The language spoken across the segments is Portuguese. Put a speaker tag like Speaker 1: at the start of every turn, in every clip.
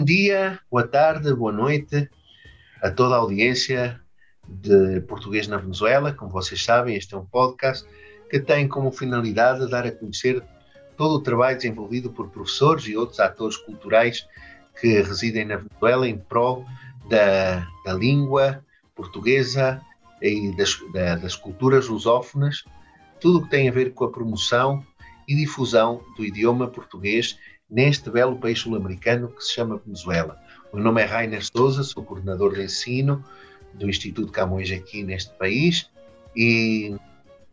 Speaker 1: Bom dia, boa tarde, boa noite a toda a audiência de Português na Venezuela. Como vocês sabem, este é um podcast que tem como finalidade dar a conhecer todo o trabalho desenvolvido por professores e outros atores culturais que residem na Venezuela em prol da, da língua portuguesa e das, da, das culturas lusófonas, tudo o que tem a ver com a promoção e difusão do idioma português neste belo país sul-americano que se chama Venezuela. O meu nome é Rainer Souza, sou coordenador de ensino do Instituto Camões aqui neste país e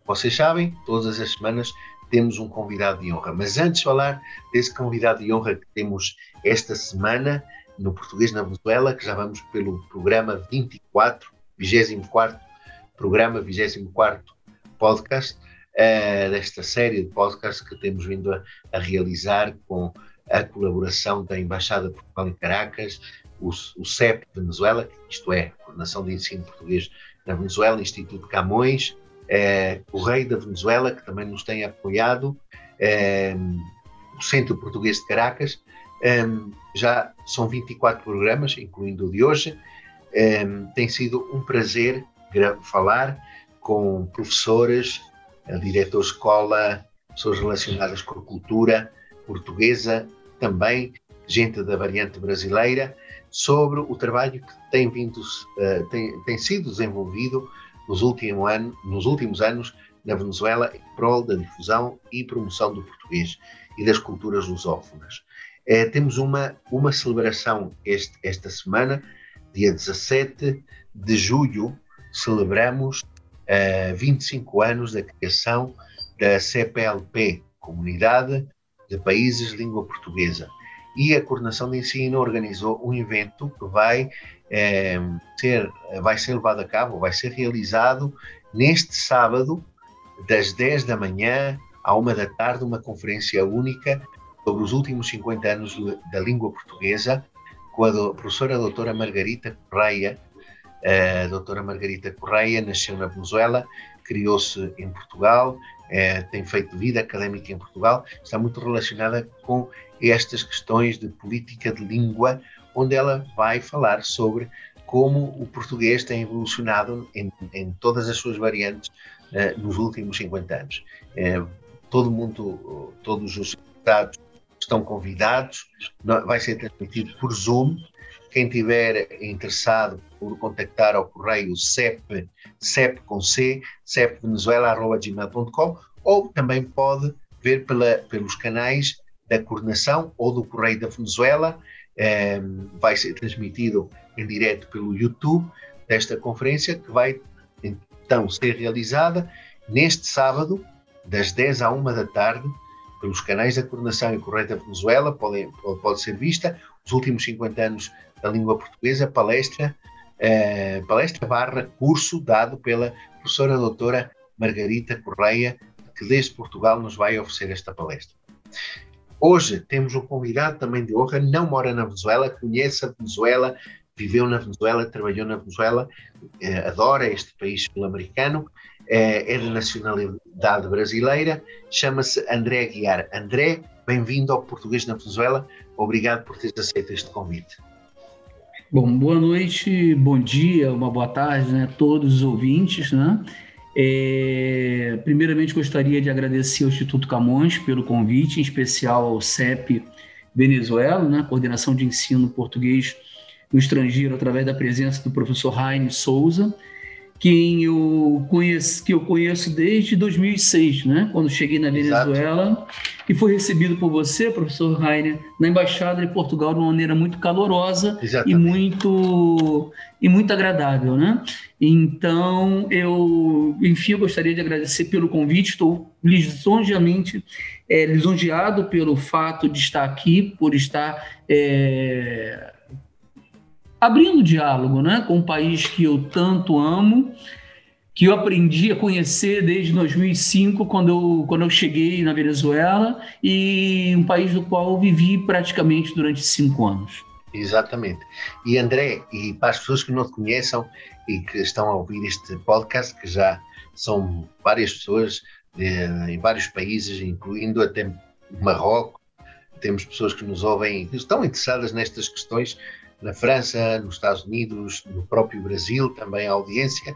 Speaker 1: vocês sabem, todas as semanas temos um convidado de honra. Mas antes de falar desse convidado de honra que temos esta semana no Português na Venezuela, que já vamos pelo programa 24, 24 programa, 24 podcast, uh, desta série de podcasts que temos vindo a, a, realizar com a colaboração da Embaixada de Portugal em Caracas, o, o CEP Venezuela, isto é, Coordenação de Ensino Português na Venezuela, Instituto Camões, uh, o Rei da Venezuela, que também nos tem apoiado, uh, o Centro Português de Caracas. Um, já são 24 programas, incluindo o de hoje. Tem sido um prazer falar com professores, diretor escola, pessoas relacionadas com a cultura portuguesa, também gente da variante brasileira, sobre o trabalho que tem, vindo, uh, tem, tem sido desenvolvido nos, último ano, nos últimos anos na Venezuela em prol da difusão e promoção do português e das culturas lusófonas. Uh, temos uma, uma celebração este, esta semana, dia 17 de julho, celebramos uh, 25 anos da criação da CPLP, Comunidade de Países de Língua Portuguesa. E a Coordenação de Ensino organizou um evento que vai, eh, ser, vai ser levado a cabo, vai ser realizado neste sábado, das 10 da manhã à 1 da tarde, uma conferência única sobre os últimos 50 anos da língua portuguesa, com a do, professora doutora Margarita Correia, a doutora Margarita Correia nasceu na Venezuela, criou-se em Portugal, é, tem feito vida académica em Portugal, está muito relacionada com estas questões de política de língua, onde ela vai falar sobre como o português tem evolucionado em, em todas as suas variantes uh, nos últimos 50 anos. Uh, todo mundo, todos os estados estão convidados, vai ser transmitido por Zoom, quem tiver interessado por contactar ao correio CEP, CEP com C, cepvenezuela.gmail.com ou também pode ver pela, pelos canais da coordenação ou do Correio da Venezuela. Eh, vai ser transmitido em direto pelo YouTube desta conferência que vai então ser realizada neste sábado, das 10 à 1 da tarde, pelos canais da coordenação e Correio da Venezuela, pode, pode, pode ser vista os últimos 50 anos da língua portuguesa, palestra, eh, palestra barra curso dado pela professora doutora Margarita Correia, que desde Portugal nos vai oferecer esta palestra. Hoje temos um convidado também de honra, não mora na Venezuela, conhece a Venezuela, viveu na Venezuela, trabalhou na Venezuela, eh, adora este país sul-americano, eh, é de nacionalidade brasileira, chama-se André Aguiar. André, bem-vindo ao Português na Venezuela, obrigado por teres aceito este convite.
Speaker 2: Bom, boa noite, bom dia, uma boa tarde né, a todos os ouvintes. Né? É, primeiramente, gostaria de agradecer ao Instituto Camões pelo convite, em especial ao CEP Venezuela, né, Coordenação de Ensino Português no Estrangeiro, através da presença do professor Raine Souza, quem eu conheço, que eu conheço desde 2006, né? quando cheguei na Venezuela Exato. e foi recebido por você, professor Rainer, na embaixada de Portugal de uma maneira muito calorosa e muito e muito agradável, né? Então eu, enfim, eu gostaria de agradecer pelo convite. Estou lisonjeamente é, lisonjeado pelo fato de estar aqui, por estar é, abrindo diálogo né, com um país que eu tanto amo, que eu aprendi a conhecer desde 2005, quando eu, quando eu cheguei na Venezuela, e um país do qual eu vivi praticamente durante cinco anos.
Speaker 1: Exatamente. E André, e para as pessoas que não te conheçam e que estão a ouvir este podcast, que já são várias pessoas eh, em vários países, incluindo até Marrocos, temos pessoas que nos ouvem, que estão interessadas nestas questões, na França, nos Estados Unidos, no próprio Brasil, também a audiência.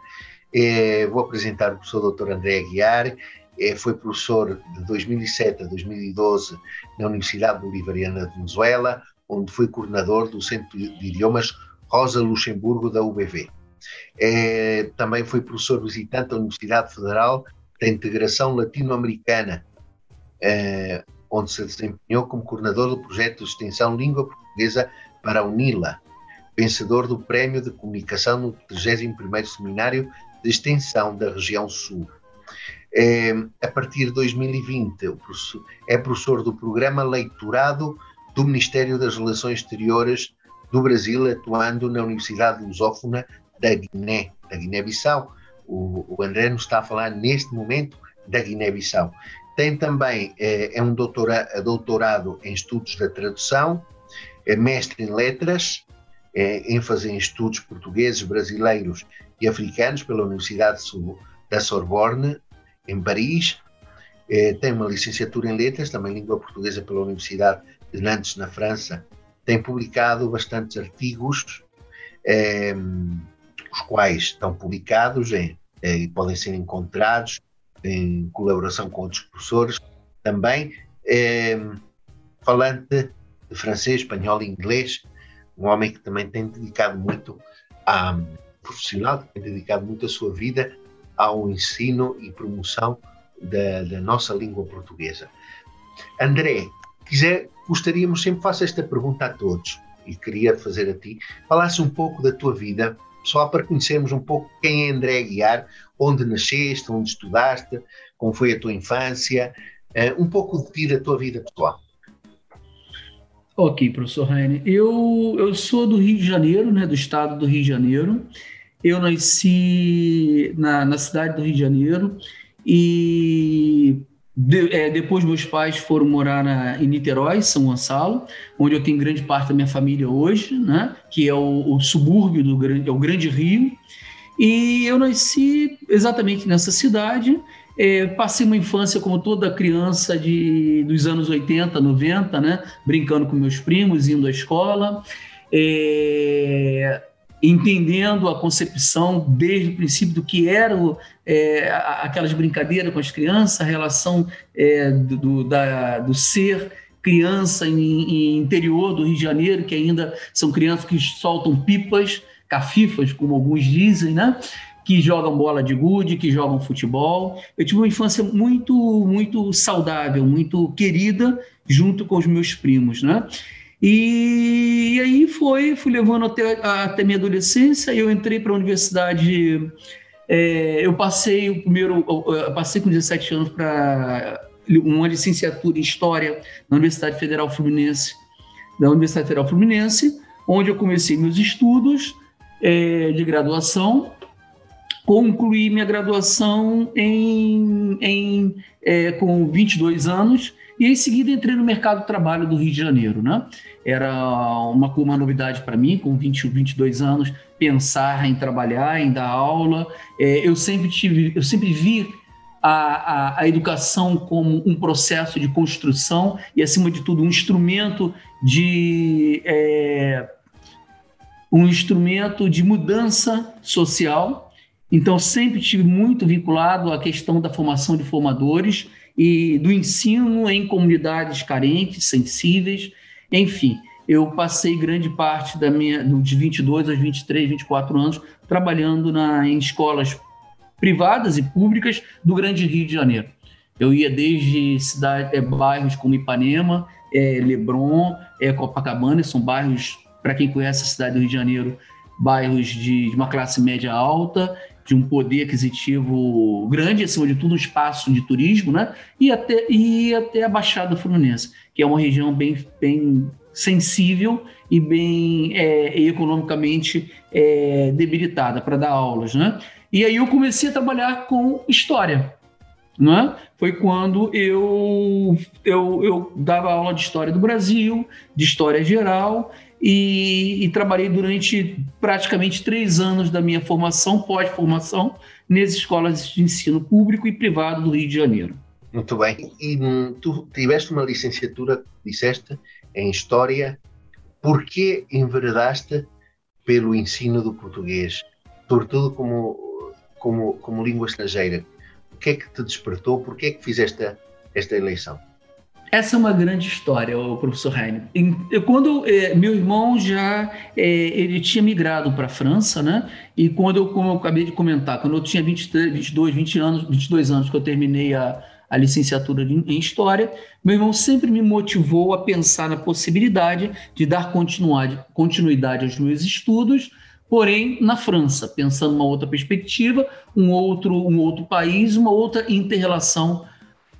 Speaker 1: Eh, vou apresentar o professor Dr. André Aguiar, eh, foi professor de 2007 a 2012 na Universidade Bolivariana de Venezuela, onde foi coordenador do Centro de Idiomas Rosa Luxemburgo da UBV. É, também foi professor visitante da Universidade Federal da Integração Latino-Americana, onde se desempenhou como coordenador do projeto de extensão Língua Portuguesa para a UNILA, vencedor do Prémio de Comunicação no 31º Seminário de Extensão da Região Sul. É, a partir de 2020, é professor do programa Leitorado do Ministério das Relações Exteriores do Brasil, atuando na Universidade Lusófona da Guiné, da Guiné-Bissau. O, o, André nos está a falar neste momento da Guiné-Bissau. Tem também, é, é um doutora, doutorado em estudos da tradução, é mestre em letras, é, ênfase em estudos portugueses, brasileiros e africanos pela Universidade da Sorbonne, em Paris. É, tem uma licenciatura em letras, também língua portuguesa pela Universidade de Nantes, na França. Tem publicado bastantes artigos, é, os quais estão publicados em, é, e podem ser encontrados em colaboração com outros professores. Também é, falante de francês, espanhol e inglês, um homem que também tem dedicado muito a profissional, que tem dedicado muito a sua vida ao ensino e promoção da, da nossa língua portuguesa. André, quiser, gostaríamos, sempre faço esta pergunta a todos, e queria fazer a ti, falasse um pouco da tua vida, só para conhecermos um pouco quem é André Guiar, onde nasceste, onde estudaste, como foi a tua infância, uh, um pouco de ti, da tua vida pessoal.
Speaker 2: Ok, professor Raine. Eu, eu sou do Rio de Janeiro, né, do estado do Rio de Janeiro. Eu nasci na, na cidade do Rio de Janeiro e de, é, depois meus pais foram morar na, em Niterói, São Gonçalo, onde eu tenho grande parte da minha família hoje, né, que é o, o subúrbio do grande, é o Grande Rio. E eu nasci exatamente nessa cidade é, passei uma infância como toda criança de, dos anos 80, 90, né? brincando com meus primos, indo à escola, é, entendendo a concepção desde o princípio do que era é, aquelas brincadeiras com as crianças, a relação é, do, da, do ser criança em, em, interior do Rio de Janeiro, que ainda são crianças que soltam pipas, cafifas, como alguns dizem, né? Que jogam bola de gude, que jogam futebol. Eu tive uma infância muito, muito saudável, muito querida, junto com os meus primos, né? E, e aí foi, fui levando até, até minha adolescência. Eu entrei para a universidade. É, eu passei o primeiro, passei com 17 anos para uma licenciatura em História na Universidade Federal Fluminense, da Universidade Federal Fluminense, onde eu comecei meus estudos é, de graduação concluí minha graduação em, em é, com 22 anos e em seguida entrei no mercado de trabalho do Rio de Janeiro, né? Era uma, uma novidade para mim, com 20, 22 anos, pensar em trabalhar, em dar aula. É, eu sempre tive, eu sempre vi a, a, a, educação como um processo de construção e, acima de tudo, um instrumento de é, um instrumento de mudança social então, sempre estive muito vinculado à questão da formação de formadores e do ensino em comunidades carentes, sensíveis, enfim. Eu passei grande parte da minha, de 22 aos 23, 24 anos, trabalhando na, em escolas privadas e públicas do Grande Rio de Janeiro. Eu ia desde cidade, é, bairros como Ipanema, é, Leblon, é, Copacabana, são bairros, para quem conhece a cidade do Rio de Janeiro, bairros de, de uma classe média alta, de um poder aquisitivo grande, acima de tudo, um espaço de turismo, né? E até, e até a Baixada Fluminense, que é uma região bem, bem sensível e bem é, economicamente é, debilitada para dar aulas, né? E aí eu comecei a trabalhar com história, né? Foi quando eu, eu, eu dava aula de história do Brasil, de história geral, e, e, trabalhei durante praticamente três anos da minha formação, pós-formação, nas escolas de ensino público e privado do Rio de Janeiro.
Speaker 1: Muito bem. E hum, tu tiveste uma licenciatura, disseste, em História. Por que enveredaste pelo ensino do português, sobretudo como, como, como língua estrangeira? O que é que te despertou? Por que é que fizeste esta eleição?
Speaker 2: Essa é uma grande história, o professor Heine. Quando é, meu irmão já é, ele tinha migrado para a França, né? E quando eu, como eu acabei de comentar, quando eu tinha 23, 22, 20 anos, 22 anos que eu terminei a, a licenciatura em História, meu irmão sempre me motivou a pensar na possibilidade de dar continuidade aos meus estudos, porém na França, pensando uma outra perspectiva, um outro, um outro país, uma outra interrelação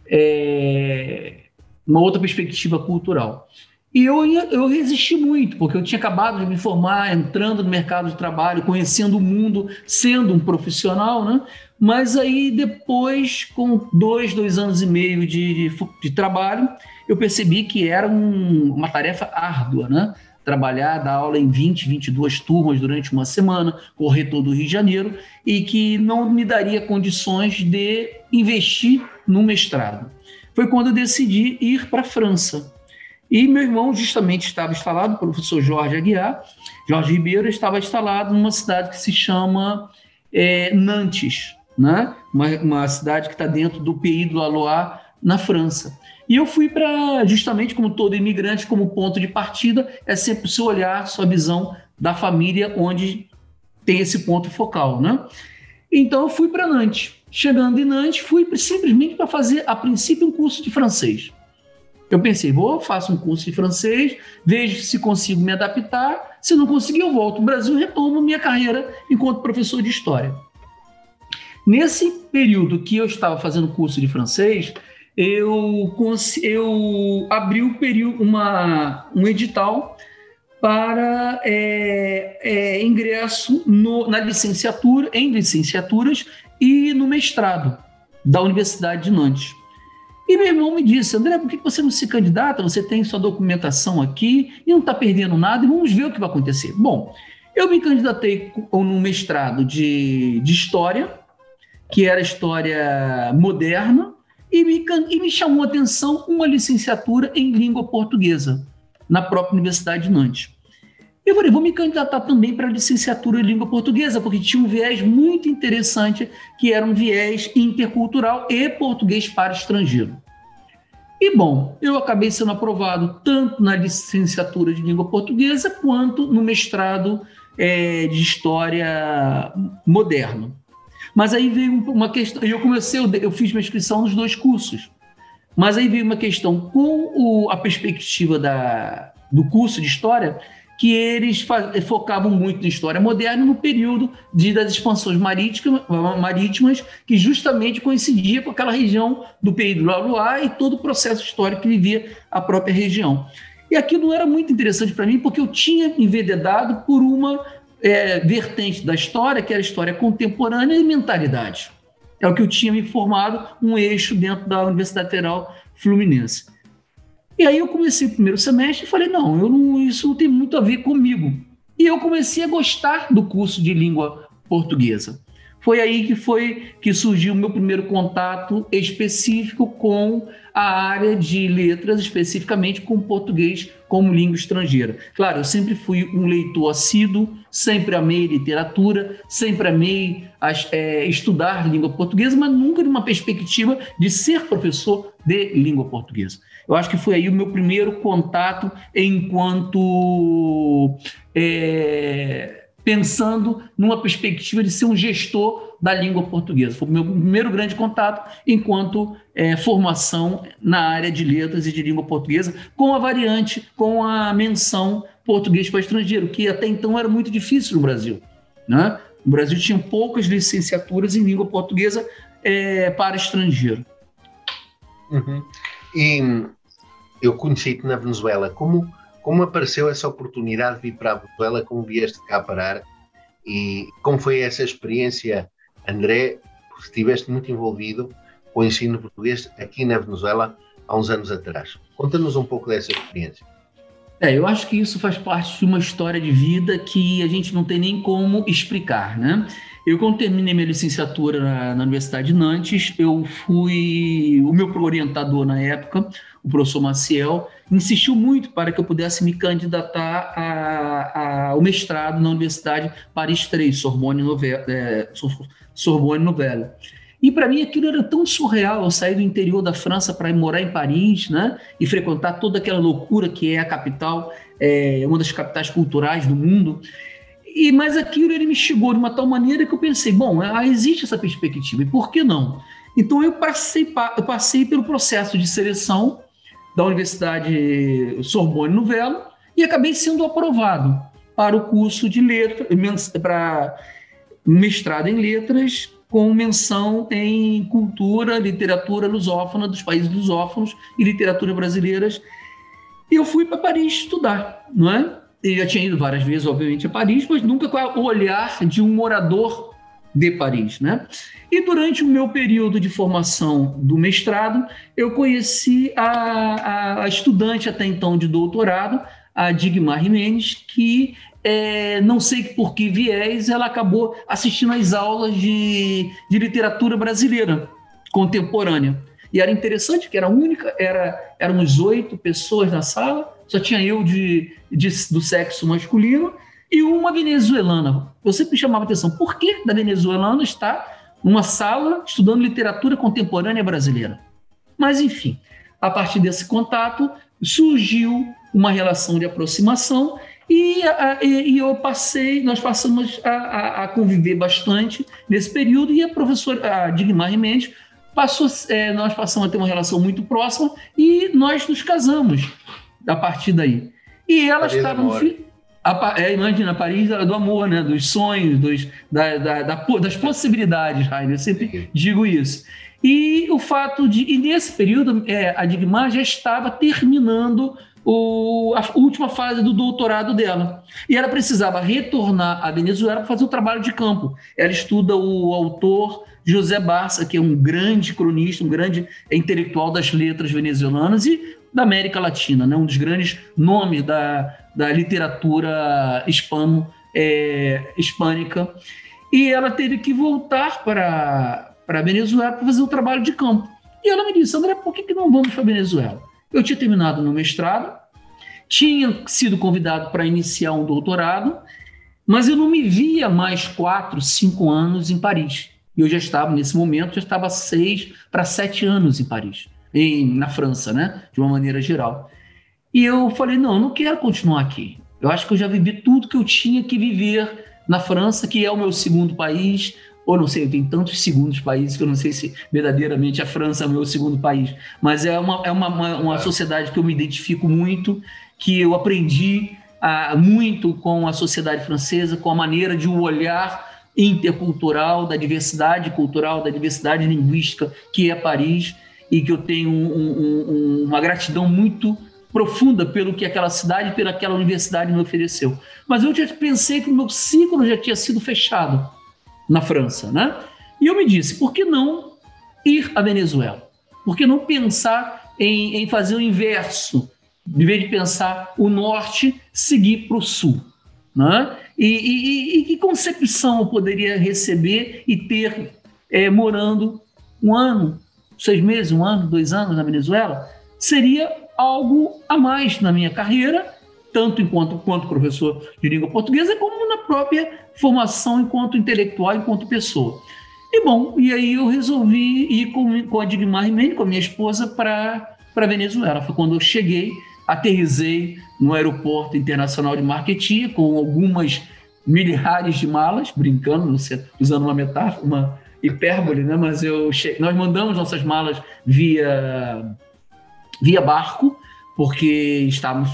Speaker 2: é, uma outra perspectiva cultural. E eu, eu resisti muito, porque eu tinha acabado de me formar, entrando no mercado de trabalho, conhecendo o mundo, sendo um profissional, né? Mas aí depois, com dois, dois anos e meio de, de, de trabalho, eu percebi que era um, uma tarefa árdua, né? Trabalhar, dar aula em 20, 22 turmas durante uma semana, correr todo o Rio de Janeiro, e que não me daria condições de investir no mestrado foi quando eu decidi ir para a França. E meu irmão justamente estava instalado, o professor Jorge Aguiar, Jorge Ribeiro, estava instalado numa cidade que se chama é, Nantes, né? uma, uma cidade que está dentro do Pays do Loire, na França. E eu fui para, justamente como todo imigrante, como ponto de partida, é sempre o seu olhar, sua visão da família, onde tem esse ponto focal. Né? Então eu fui para Nantes. Chegando em Nantes, fui simplesmente para fazer, a princípio, um curso de francês. Eu pensei, vou, faço um curso de francês, vejo se consigo me adaptar. Se não conseguir, eu volto ao Brasil e retomo minha carreira enquanto professor de história. Nesse período que eu estava fazendo curso de francês, eu, eu abri um, período, uma, um edital para é, é, ingresso no, na licenciatura, em licenciaturas e no mestrado da Universidade de Nantes. E meu irmão me disse, André, por que você não se candidata? Você tem sua documentação aqui e não está perdendo nada, e vamos ver o que vai acontecer. Bom, eu me candidatei no mestrado de, de História, que era História Moderna, e me, e me chamou a atenção uma licenciatura em língua portuguesa, na própria Universidade de Nantes. Eu falei, vou me candidatar também para a licenciatura em língua portuguesa, porque tinha um viés muito interessante, que era um viés intercultural e português para estrangeiro. E bom, eu acabei sendo aprovado tanto na licenciatura de língua portuguesa quanto no mestrado é, de história moderna. Mas aí veio uma questão, eu comecei, eu fiz minha inscrição nos dois cursos. Mas aí veio uma questão com o, a perspectiva da, do curso de história, que eles focavam muito na história moderna no período de, das expansões marítimas, que justamente coincidia com aquela região do Pays do Loire e todo o processo histórico que vivia a própria região. E aquilo era muito interessante para mim, porque eu tinha envededado por uma é, vertente da história, que era a história contemporânea e mentalidade. É o que eu tinha me formado, um eixo dentro da Universidade Federal Fluminense. E aí eu comecei o primeiro semestre e falei, não, eu não, isso não tem muito a ver comigo. E eu comecei a gostar do curso de língua portuguesa. Foi aí que foi que surgiu o meu primeiro contato específico com a área de letras, especificamente com português como língua estrangeira. Claro, eu sempre fui um leitor assíduo, sempre amei literatura, sempre amei as, é, estudar língua portuguesa, mas nunca de uma perspectiva de ser professor de língua portuguesa. Eu acho que foi aí o meu primeiro contato enquanto é, pensando numa perspectiva de ser um gestor da língua portuguesa. Foi o meu primeiro grande contato enquanto é, formação na área de letras e de língua portuguesa, com a variante, com a menção português para estrangeiro, que até então era muito difícil no Brasil. Né? O Brasil tinha poucas licenciaturas em língua portuguesa é, para estrangeiro.
Speaker 1: Uhum. E eu conheci-te na Venezuela. Como, como apareceu essa oportunidade de vir para a Venezuela? Como vieste cá parar? E como foi essa experiência, André? Estiveste muito envolvido com o ensino português aqui na Venezuela há uns anos atrás. Conta-nos um pouco dessa experiência.
Speaker 2: É, eu acho que isso faz parte de uma história de vida que a gente não tem nem como explicar, né? Eu, quando terminei minha licenciatura na, na, Universidade de Nantes, eu fui. O meu orientador na época, o professor Maciel, insistiu muito para que eu pudesse me candidatar a, ao mestrado na Universidade Paris III, Sorbonne Nouvelle. É, Sorbonne. E para mim aquilo era tão surreal, eu sair do interior da França para morar em Paris, né? E frequentar toda aquela loucura que é a capital, é uma das capitais culturais do mundo. E mas aquilo ele me chegou de uma tal maneira que eu pensei, bom, ah, existe essa perspectiva, e por que não? Então eu passei, eu passei pelo processo de seleção da Universidade Sorbonne Nouvelle e acabei sendo aprovado para o curso de letras, para mestrado em letras com menção em cultura, literatura lusófona dos países lusófonos e literatura brasileiras. E eu fui para Paris estudar, não é? Eu já tinha ido várias vezes, obviamente, a Paris, mas nunca com o olhar de um morador de Paris, né? E durante o meu período de formação do mestrado, eu conheci a, a estudante até então de doutorado, a Digmar Jimenez, que é, não sei por que viés, ela acabou assistindo às aulas de, de literatura brasileira contemporânea. E era interessante que era única, era, éramos oito pessoas na sala, só tinha eu de, de, do sexo masculino e uma venezuelana. Eu sempre me chamava a atenção, por que da venezuelana está numa sala estudando literatura contemporânea brasileira? Mas, enfim, a partir desse contato surgiu uma relação de aproximação e, e, eu passei, nós passamos a, a, conviver bastante nesse período e a professora a Digmar Mendes passou, é, nós passamos a ter uma relação muito próxima e nós nos casamos a partir daí. E ela Paris estava no fim. É, imagina, Paris do amor, né? dos sonhos, dos, da, da, da, das possibilidades, Rainer. Eu sempre Sim. digo isso. E o fato de. E nesse período, é, a Digmar já estava terminando o, a última fase do doutorado dela. E ela precisava retornar à Venezuela para fazer o trabalho de campo. Ela estuda o autor José Barça, que é um grande cronista, um grande intelectual das letras venezuelanas e da América Latina, né? um dos grandes nomes da, da literatura hispano, é, hispânica. E ela teve que voltar para, a Venezuela para fazer o trabalho de campo. E ela me disse, André, por que, que não vamos para a Venezuela? Eu tinha terminado meu mestrado, tinha sido convidado para iniciar um doutorado, mas eu não me via mais quatro, cinco anos em Paris. E eu já estava, nesse momento, já estava seis para sete anos em Paris, em, na França, né? De uma maneira geral. E eu falei, não, eu não quero continuar aqui. Eu acho que eu já vivi tudo que eu tinha que viver na França, que é o meu segundo país, ou não sei, tem tantos segundos países que eu não sei se verdadeiramente a França é o meu segundo país, mas é uma, é uma, uma, uma sociedade que eu me identifico muito, que eu aprendi ah, muito com a sociedade francesa, com a maneira de um olhar intercultural, da diversidade cultural, da diversidade linguística que é Paris, e que eu tenho um, um, uma gratidão muito profunda pelo que aquela cidade pela aquela universidade me ofereceu. Mas eu já pensei que o meu ciclo já tinha sido fechado na França, né? E eu me disse, por que não ir à Venezuela? Por que não pensar em, em fazer o inverso? De vez de pensar o norte, seguir para o sul. Né? E, e, e, que concepção eu poderia receber e ter é, morando um ano, seis meses, um ano, dois anos na Venezuela? Seria algo a mais na minha carreira tanto enquanto quanto professor de língua portuguesa, como na própria formação enquanto intelectual, enquanto pessoa. E bom, e aí eu resolvi ir com, com a Digmar Rimene, com a minha esposa, para a Venezuela. Foi quando eu cheguei, aterrisei no aeroporto internacional de Marquetia, com algumas milhares de malas, brincando, usando uma metáfora, uma hipérbole, né? mas eu che... nós mandamos nossas malas via, via barco, porque estávamos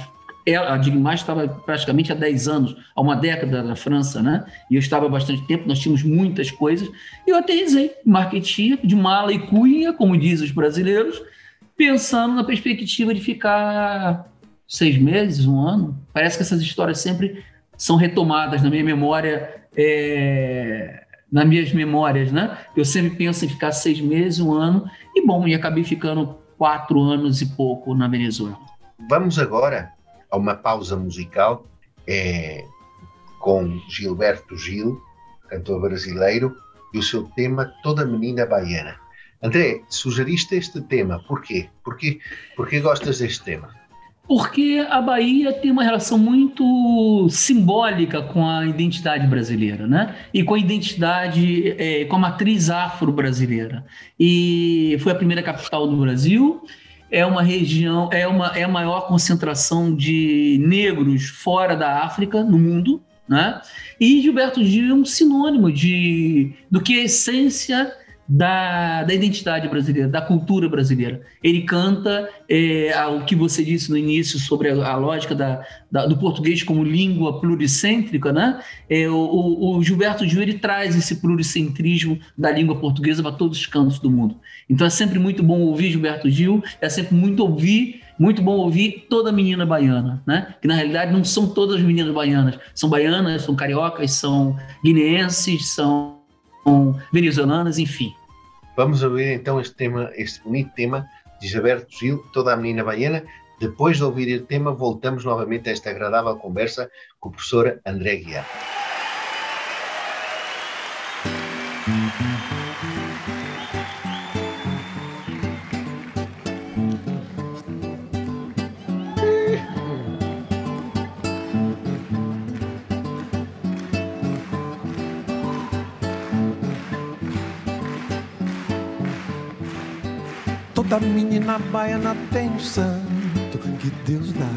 Speaker 2: ela, a Digimage estava praticamente há 10 anos, há uma década na França, né? E eu estava há bastante tempo, nós tínhamos muitas coisas. E eu aterrisei, marketing de mala e cunha, como dizem os brasileiros, pensando na perspectiva de ficar seis meses, um ano. Parece que essas histórias sempre são retomadas na minha memória, é, nas minhas memórias, né? Eu sempre penso em ficar seis meses, um ano, e bom, e acabei ficando quatro anos e pouco na Venezuela.
Speaker 1: Vamos agora a uma pausa musical é, com Gilberto Gil, cantor brasileiro, e o seu tema Toda Menina Baiana. André, sugeriste este tema, por quê? Por que, por que gostas deste tema?
Speaker 2: Porque a Bahia tem uma relação muito simbólica com a identidade brasileira, né? E com a identidade, é, com a matriz afro-brasileira. E foi a primeira capital do Brasil, é uma região, é, uma, é a maior concentração de negros fora da África no mundo, né? E Gilberto Gil é um sinônimo de, do que é a essência da, da identidade brasileira, da cultura brasileira. Ele canta é, o que você disse no início sobre a, a lógica da, da, do português como língua pluricêntrica, né? É, o, o, Gilberto Gil ele traz esse pluricentrismo da língua portuguesa para todos os cantos do mundo. Então é sempre muito bom ouvir Gilberto Gil, é sempre muito ouvir muito bom ouvir toda menina baiana, né? Que na realidade não são todas as meninas baianas, são baianas, são cariocas, são guineenses, são venezuelanas, enfim.
Speaker 1: Vamos ouvir então este tema, este bonito tema de Gilberto Gil, toda a menina baiana. Depois de ouvir o tema, voltamos novamente a esta agradável conversa com o professor André Guiar.
Speaker 3: Toda menina baiana tem um santo que Deus dá.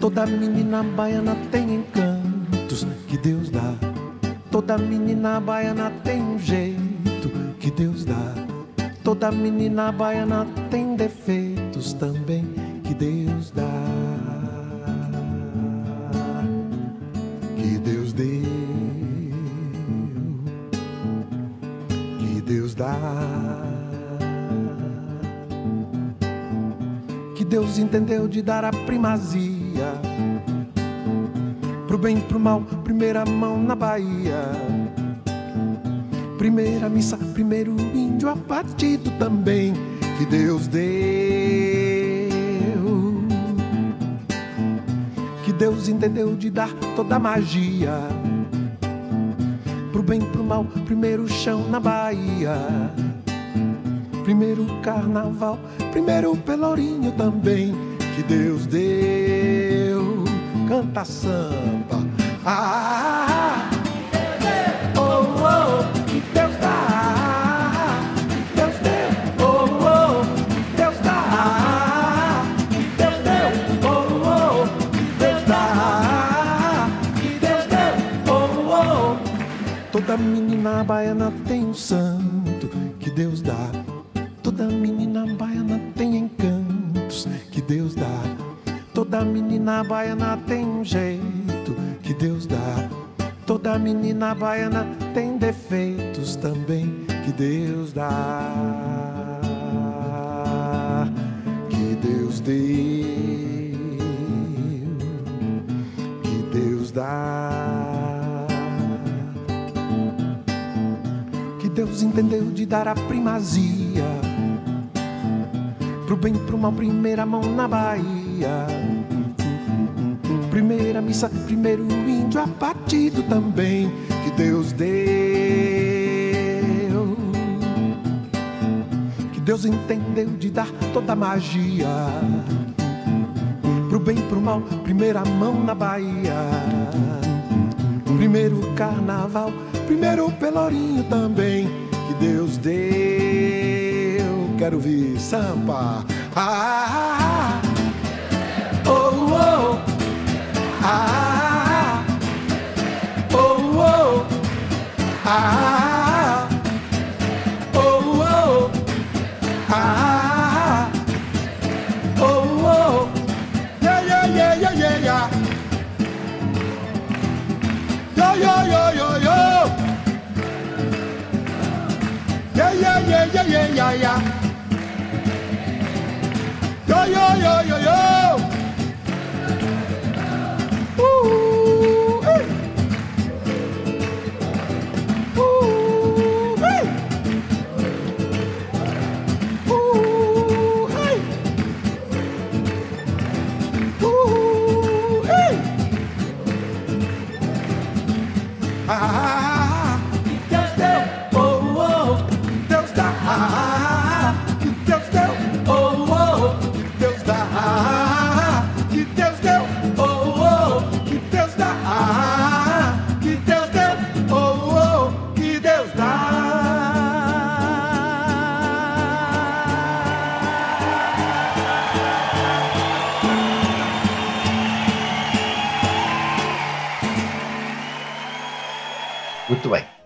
Speaker 3: Toda menina baiana tem encantos que Deus dá. Toda menina baiana tem um jeito que Deus dá. Toda menina baiana tem defeitos também que Deus dá. Que Deus deu. Que Deus dá. Deus entendeu de dar a primazia Pro bem pro mal, primeira mão na Bahia. Primeira missa, primeiro índio abatido também Que Deus deu. Que Deus entendeu de dar toda a magia Pro bem pro mal, primeiro chão na Bahia Primeiro carnaval, primeiro pelourinho também que Deus deu. Canta samba. Ah, oh, oh, que Deus dá. Deus deu, oh, oh, Deus dá. Deus deu, oh, oh, Deus dá. Deus deu, oh, oh. Toda menina baiana tem um santo que Deus dá Toda menina baiana tem encantos que Deus dá. Toda menina baiana tem um jeito que Deus dá. Toda menina baiana tem defeitos também que Deus dá. Que Deus deu. Que Deus dá. Que Deus entendeu de dar a primazia Pro bem, pro mal, primeira mão na Bahia. Primeira missa, primeiro índio abatido também que Deus deu. Que Deus entendeu de dar toda a magia. Pro bem, pro mal, primeira mão na Bahia. Primeiro carnaval, primeiro pelourinho também que Deus deu quero ouvir Sampa. Ah, oh, oh, ah, oh, oh, ah,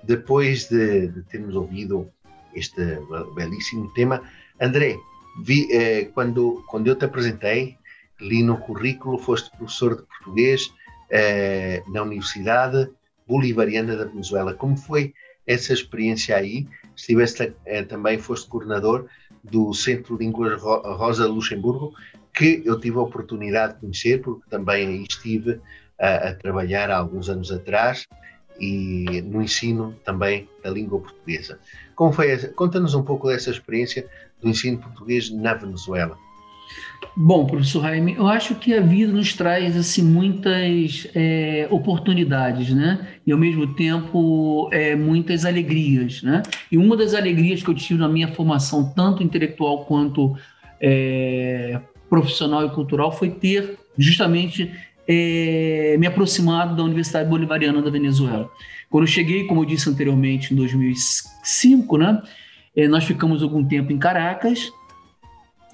Speaker 1: Depois de, de termos ouvido este belíssimo tema, André, vi, eh, quando, quando eu te apresentei, li no currículo, foste professor de português eh, na Universidade Bolivariana da Venezuela. Como foi essa experiência aí? Estiveste eh, também, foste coordenador do Centro de Línguas Rosa Luxemburgo, que eu tive a oportunidade de conhecer, porque também aí estive a, a trabalhar há alguns anos atrás e no ensino também da língua portuguesa. Como foi? Conta-nos um pouco dessa experiência do ensino português na Venezuela.
Speaker 2: Bom, professor Jaime, eu acho que a vida nos traz assim muitas é, oportunidades, né? E ao mesmo tempo é, muitas alegrias, né? E uma das alegrias que eu tive na minha formação, tanto intelectual quanto é, profissional e cultural, foi ter justamente é, me aproximado da Universidade Bolivariana da Venezuela. Quando eu cheguei, como eu disse anteriormente, em 2005, né? É, nós ficamos algum tempo em Caracas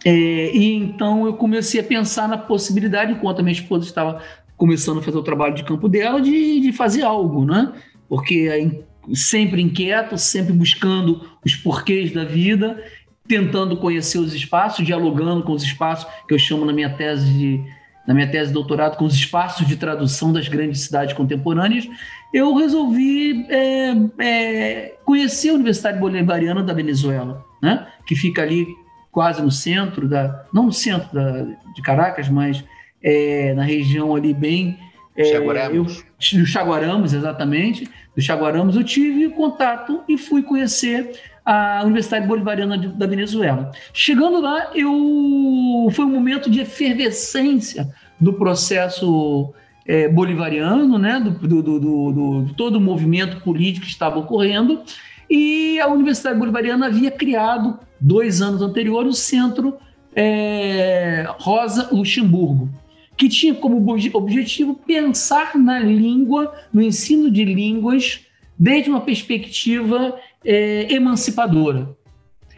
Speaker 2: é, e então eu comecei a pensar na possibilidade, enquanto a minha esposa estava começando a fazer o trabalho de campo dela, de, de fazer algo, né? Porque sempre inquieto, sempre buscando os porquês da vida, tentando conhecer os espaços, dialogando com os espaços que eu chamo na minha tese de na minha tese de doutorado com os espaços de tradução das grandes cidades contemporâneas, eu resolvi é, é, conhecer a Universidade Bolivariana da Venezuela, né? que fica ali quase no centro da, não no centro da, de Caracas, mas é, na região ali bem
Speaker 1: é, Chaguaramos.
Speaker 2: Eu, do Chaguaramos, exatamente. Do Chaguaramos, eu tive contato e fui conhecer a Universidade Bolivariana de, da Venezuela. Chegando lá, eu foi um momento de efervescência do processo é, bolivariano, né, do, do, do, do, todo o movimento político que estava ocorrendo, e a Universidade Bolivariana havia criado dois anos anteriores, o Centro é, Rosa Luxemburgo, que tinha como objetivo pensar na língua, no ensino de línguas, desde uma perspectiva é, emancipadora.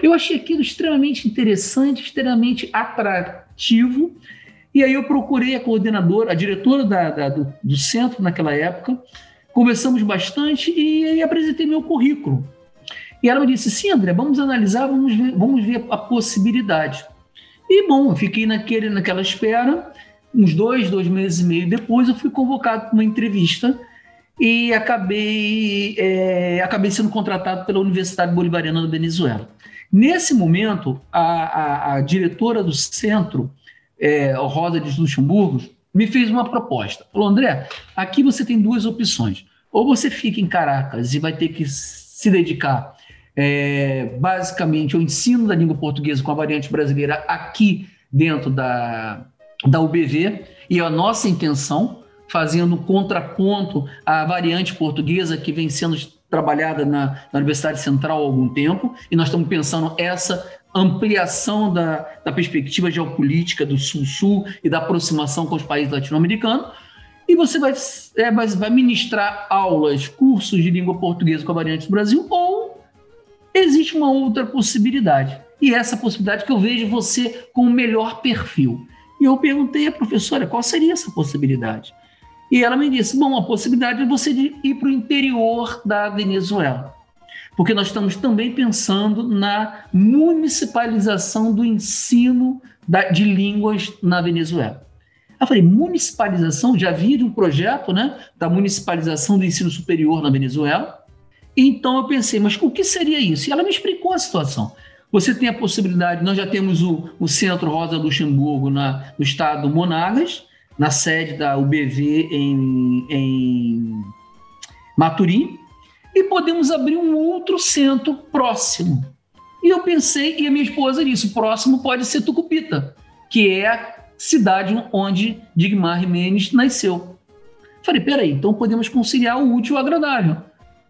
Speaker 2: Eu achei aquilo extremamente interessante, extremamente atrativo, e aí eu procurei a coordenadora, a diretora da, da, do, do, centro naquela época, conversamos bastante e, e apresentei meu currículo. E ela me disse: sim, André, vamos analisar, vamos ver, vamos ver a possibilidade. E bom, fiquei naquele, naquela espera. Uns dois, dois meses e meio depois, eu fui convocado para uma entrevista e acabei, é, acabei sendo contratado pela Universidade Bolivariana da Venezuela. Nesse momento, a, a, a diretora do centro, é, Rosa de Luxemburgo, me fez uma proposta. Falou, André, aqui você tem duas opções. Ou você fica em Caracas e vai ter que se dedicar é, basicamente o ensino da língua portuguesa com a variante brasileira aqui dentro da, da UBV, e a nossa intenção, fazendo contraponto à variante portuguesa que vem sendo trabalhada na, na Universidade Central há algum tempo, e nós estamos pensando essa ampliação da, da perspectiva geopolítica do Sul-Sul e da aproximação com os países latino-americanos, e você vai, é, vai ministrar aulas, cursos de língua portuguesa com a variante do Brasil, ou existe uma outra possibilidade. E essa possibilidade que eu vejo você com o melhor perfil. E eu perguntei à professora qual seria essa possibilidade. E ela me disse: bom, a possibilidade é você ir para o interior da Venezuela. Porque nós estamos também pensando na municipalização do ensino de línguas na Venezuela. Eu falei, municipalização? Já havia um projeto né, da municipalização do ensino superior na Venezuela. Então eu pensei, mas o que seria isso? E ela me explicou a situação. Você tem a possibilidade, nós já temos o, o Centro Rosa Luxemburgo na, no estado Monagas, na sede da UBV em, em Maturim, e podemos abrir um outro centro próximo. E eu pensei, e a minha esposa disse: próximo pode ser Tucupita, que é a cidade onde Digmar Jimenez nasceu. Falei, peraí, então podemos conciliar o útil e o agradável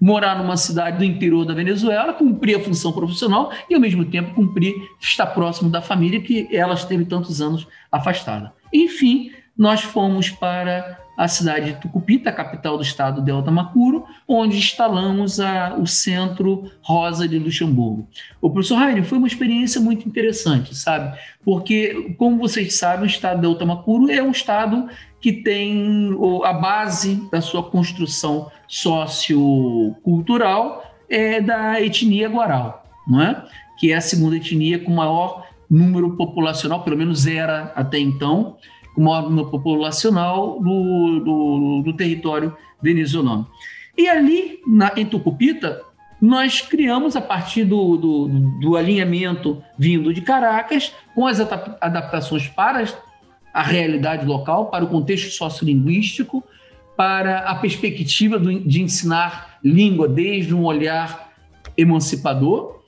Speaker 2: morar numa cidade do interior da Venezuela, cumprir a função profissional e, ao mesmo tempo, cumprir estar próximo da família que ela esteve tantos anos afastada. Enfim, nós fomos para a cidade de Tucupita, capital do estado de Delta Macuro, onde instalamos a, o Centro Rosa de Luxemburgo. O professor Rainer foi uma experiência muito interessante, sabe? Porque, como vocês sabem, o estado de Delta Macuro é um estado que tem a base da sua construção sociocultural é da etnia guaral, não é? Que é a segunda etnia com maior número populacional, pelo menos era até então, com maior número populacional do, do, do território venezuelano. E ali, na, em Tucupita, nós criamos, a partir do, do, do, alinhamento vindo de Caracas, com as adaptações para a realidade local, para o contexto sociolinguístico, para a perspectiva do, de ensinar língua desde um olhar emancipador,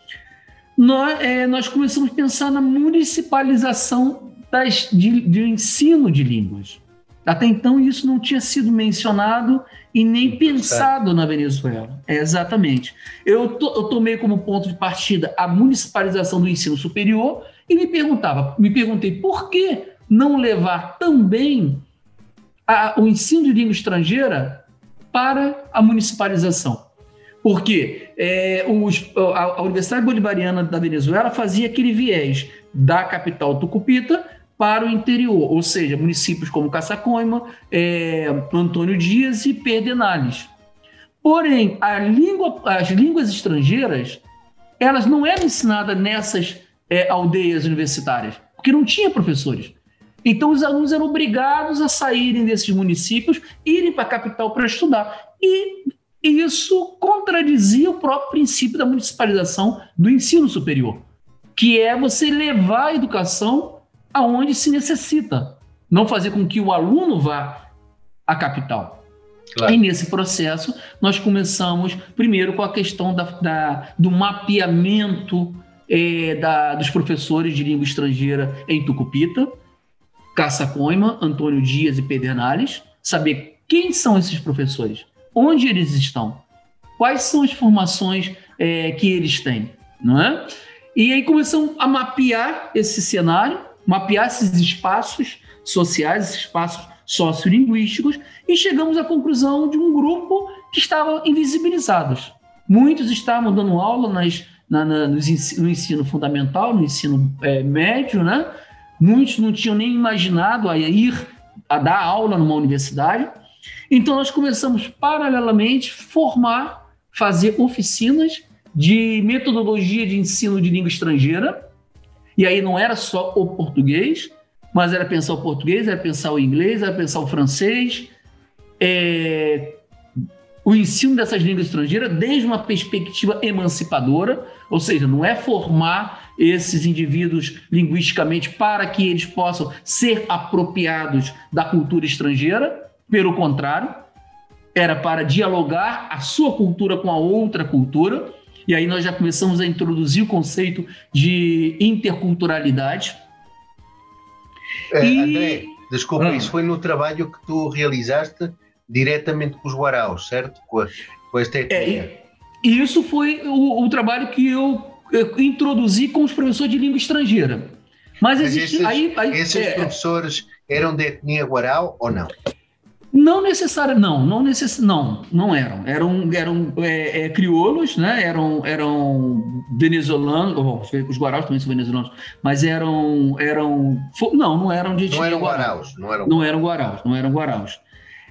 Speaker 2: nós, é, nós começamos a pensar na municipalização das, de, de ensino de línguas. Até então, isso não tinha sido mencionado e nem pensado na Venezuela. É, exatamente. Eu, to, eu tomei como ponto de partida a municipalização do ensino superior e me perguntava, me perguntei por que não levar também a, o ensino de língua estrangeira para a municipalização. Porque é, os, a, a Universidade Bolivariana da Venezuela fazia aquele viés da capital Tucupita para o interior, ou seja, municípios como Caçacoima, é, Antônio Dias e Perdenales. Porém, língua, as línguas estrangeiras, elas não eram ensinadas nessas é, aldeias universitárias, porque não tinha professores. Então, os alunos eram obrigados a saírem desses municípios, irem para a capital para estudar. E isso contradizia o próprio princípio da municipalização do ensino superior, que é você levar a educação aonde se necessita. Não fazer com que o aluno vá à capital. Claro. E nesse processo, nós começamos primeiro com a questão da, da do mapeamento é, da, dos professores de língua estrangeira em Tucupita, Caça Coima, Antônio Dias e Pedernales, saber quem são esses professores, onde eles estão, quais são as formações é, que eles têm, não é? E aí começamos a mapear esse cenário mapear esses espaços sociais, esses espaços sociolinguísticos, e chegamos à conclusão de um grupo que estava invisibilizados. Muitos estavam dando aula nas, na, na, no ensino fundamental, no ensino é, médio, né? Muitos não tinham nem imaginado a ir a dar aula numa universidade. Então nós começamos paralelamente formar, fazer oficinas de metodologia de ensino de língua estrangeira, e aí não era só o português, mas era pensar o português, era pensar o inglês, era pensar o francês, é, o ensino dessas línguas estrangeiras desde uma perspectiva emancipadora, ou seja, não é formar esses indivíduos linguisticamente para que eles possam ser apropriados da cultura estrangeira, pelo contrário, era para dialogar a sua cultura com a outra cultura e aí nós já começamos a introduzir o conceito de interculturalidade.
Speaker 1: É, e... André, desculpa, ah. isso foi no trabalho que tu realizaste diretamente com os guaraus, certo? Com, a, com esta etnia. É,
Speaker 2: e isso foi o, o trabalho que eu, eu, introduzi com os professores de língua estrangeira. Mas, Mas existe,
Speaker 1: esses,
Speaker 2: aí, aí,
Speaker 1: esses é, professores eram de etnia guarau ou não?
Speaker 2: Não necessariamente, não, não necess, não, não eram. Eram, eram é, é, crioulos, né? Eram, eram venezuelanos, bom, os guaraus também são venezuelanos, mas eram, eram, não, não eram de
Speaker 1: Não eram guaraus,
Speaker 2: não eram. Não eram guaraus, não eram guaraus.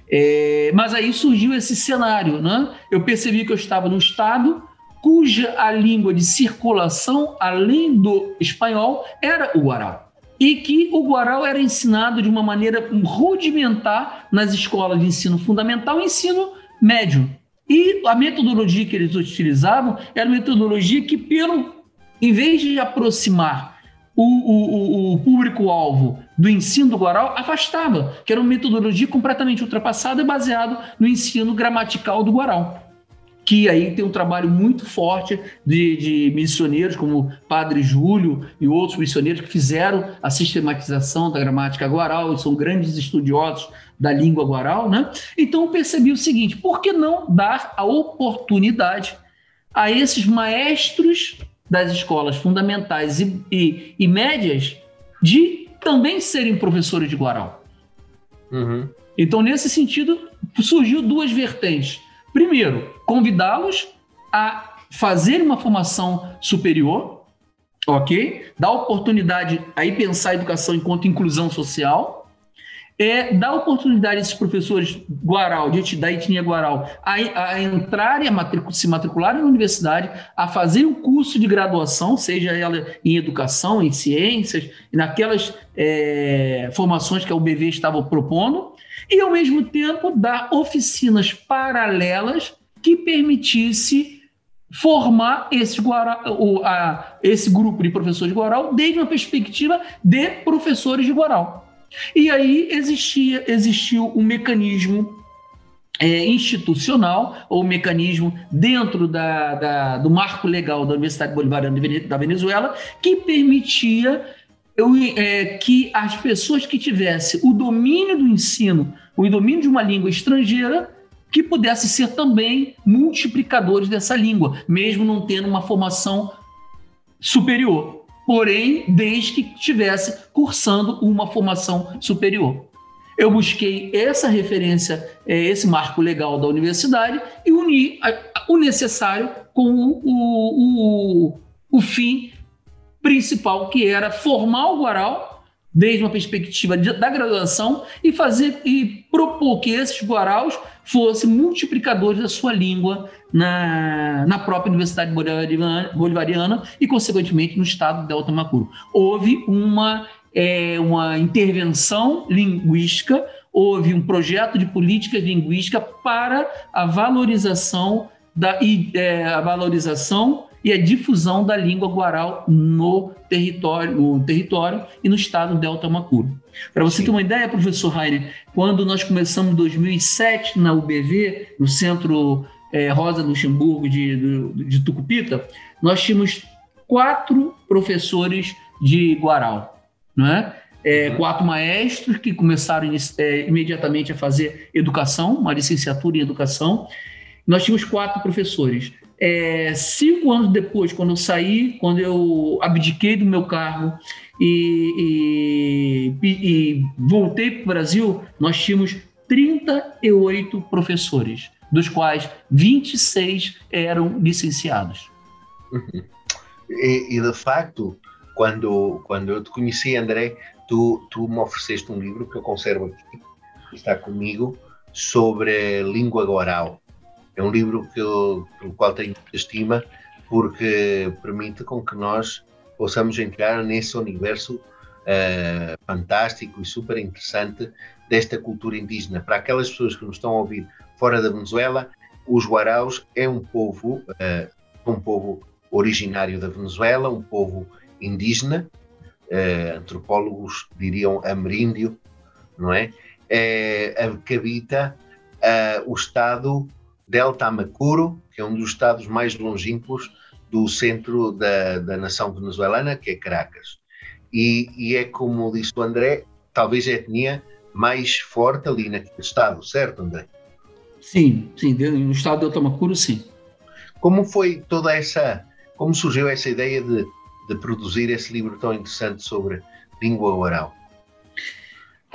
Speaker 2: É, mas aí surgiu esse cenário, né? Eu percebi que eu estava num estado cuja a língua de circulação, além do espanhol, era o guarau e que o Guaral era ensinado de uma maneira rudimentar nas escolas de ensino fundamental e ensino médio. E a metodologia que eles utilizavam era uma metodologia que, pelo, em vez de aproximar o, o, o público-alvo do ensino do Guaral, afastava, que era uma metodologia completamente ultrapassada e baseada no ensino gramatical do Guaral que aí tem um trabalho muito forte de, de, missioneiros, como Padre Júlio e outros missioneiros que fizeram a sistematização da gramática guaral e são grandes estudiosos da língua guaral, né? Então eu percebi o seguinte: por que não dar a oportunidade a esses maestros das escolas fundamentais e, e, e médias de também serem professores de guaral? Uhum. Então, nesse sentido, surgiu duas vertentes Primeiro, convidá-los a fazer uma formação superior, ok? Dar oportunidade aí pensar a educação enquanto inclusão social. é dar oportunidade a esses professores Guaral, de, da etnia Guaral, a, a entrarem, a matric, se matricularem na universidade, a fazer um curso de graduação, seja ela em educação, em ciências, naquelas é, formações que a UBV estava propondo, e ao mesmo tempo dar oficinas paralelas que permitisse formar esse, Guaral, o, a, esse grupo de professores de Guaral desde uma perspectiva de professores de Guaral. E aí existia, existiu um mecanismo é, institucional, ou mecanismo dentro da, da, do marco legal da Universidade Bolivariana da Venezuela, que permitia eu, é, que as pessoas que tivessem o domínio do ensino, o domínio de uma língua estrangeira, que pudessem ser também multiplicadores dessa língua, mesmo não tendo uma formação superior porém, desde que estivesse cursando uma formação superior. Eu busquei essa referência, é, esse marco legal da universidade e uni o necessário com o, o, o, o fim principal, que era formar o Guaral desde uma perspectiva de, da graduação e fazer e propor que esses guaraus fossem multiplicadores da sua língua na, na própria Universidade Bolivariana, Bolivariana e, consequentemente, no estado de Delta Macuro. Houve uma, é, uma intervenção linguística, houve um projeto de política linguística para a valorização da é, a valorização e a difusão da língua guaral no território, no território e no estado do Delta Macuro. Para você Sim. ter uma ideia, professor Rainer, quando nós começamos em 2007 na UBV, no Centro é, Rosa Luxemburgo de, de, de Tucupita, nós tínhamos quatro professores de Guaral, não é? É, uhum. quatro maestros que começaram é, imediatamente a fazer educação, uma licenciatura em educação. Nós tínhamos quatro professores. É, cinco anos depois, quando eu saí, quando eu abdiquei do meu cargo e, e, e voltei para o Brasil, nós tínhamos 38 professores, dos quais 26 eram licenciados.
Speaker 1: Uhum. E, e, de facto, quando, quando eu te conheci, André, tu, tu me ofereceste um livro que eu conservo aqui, está comigo, sobre língua oral. É um livro que eu, pelo qual tenho estima, porque permite com que nós possamos entrar nesse universo uh, fantástico e super interessante desta cultura indígena. Para aquelas pessoas que nos estão a ouvir fora da Venezuela, os Guaraus é um povo, uh, um povo originário da Venezuela, um povo indígena, uh, antropólogos diriam ameríndio, não é? é que habita o estado Delta Amacuro, que é um dos estados mais longínquos do centro da, da nação venezuelana, que é Caracas. E, e, é como disse o André, talvez a etnia mais forte ali naquele estado, certo, André?
Speaker 2: Sim, sim, no estado de Delta Amacuro, sim.
Speaker 1: Como foi toda essa, como surgiu essa ideia de, de produzir esse livro tão interessante sobre língua oral?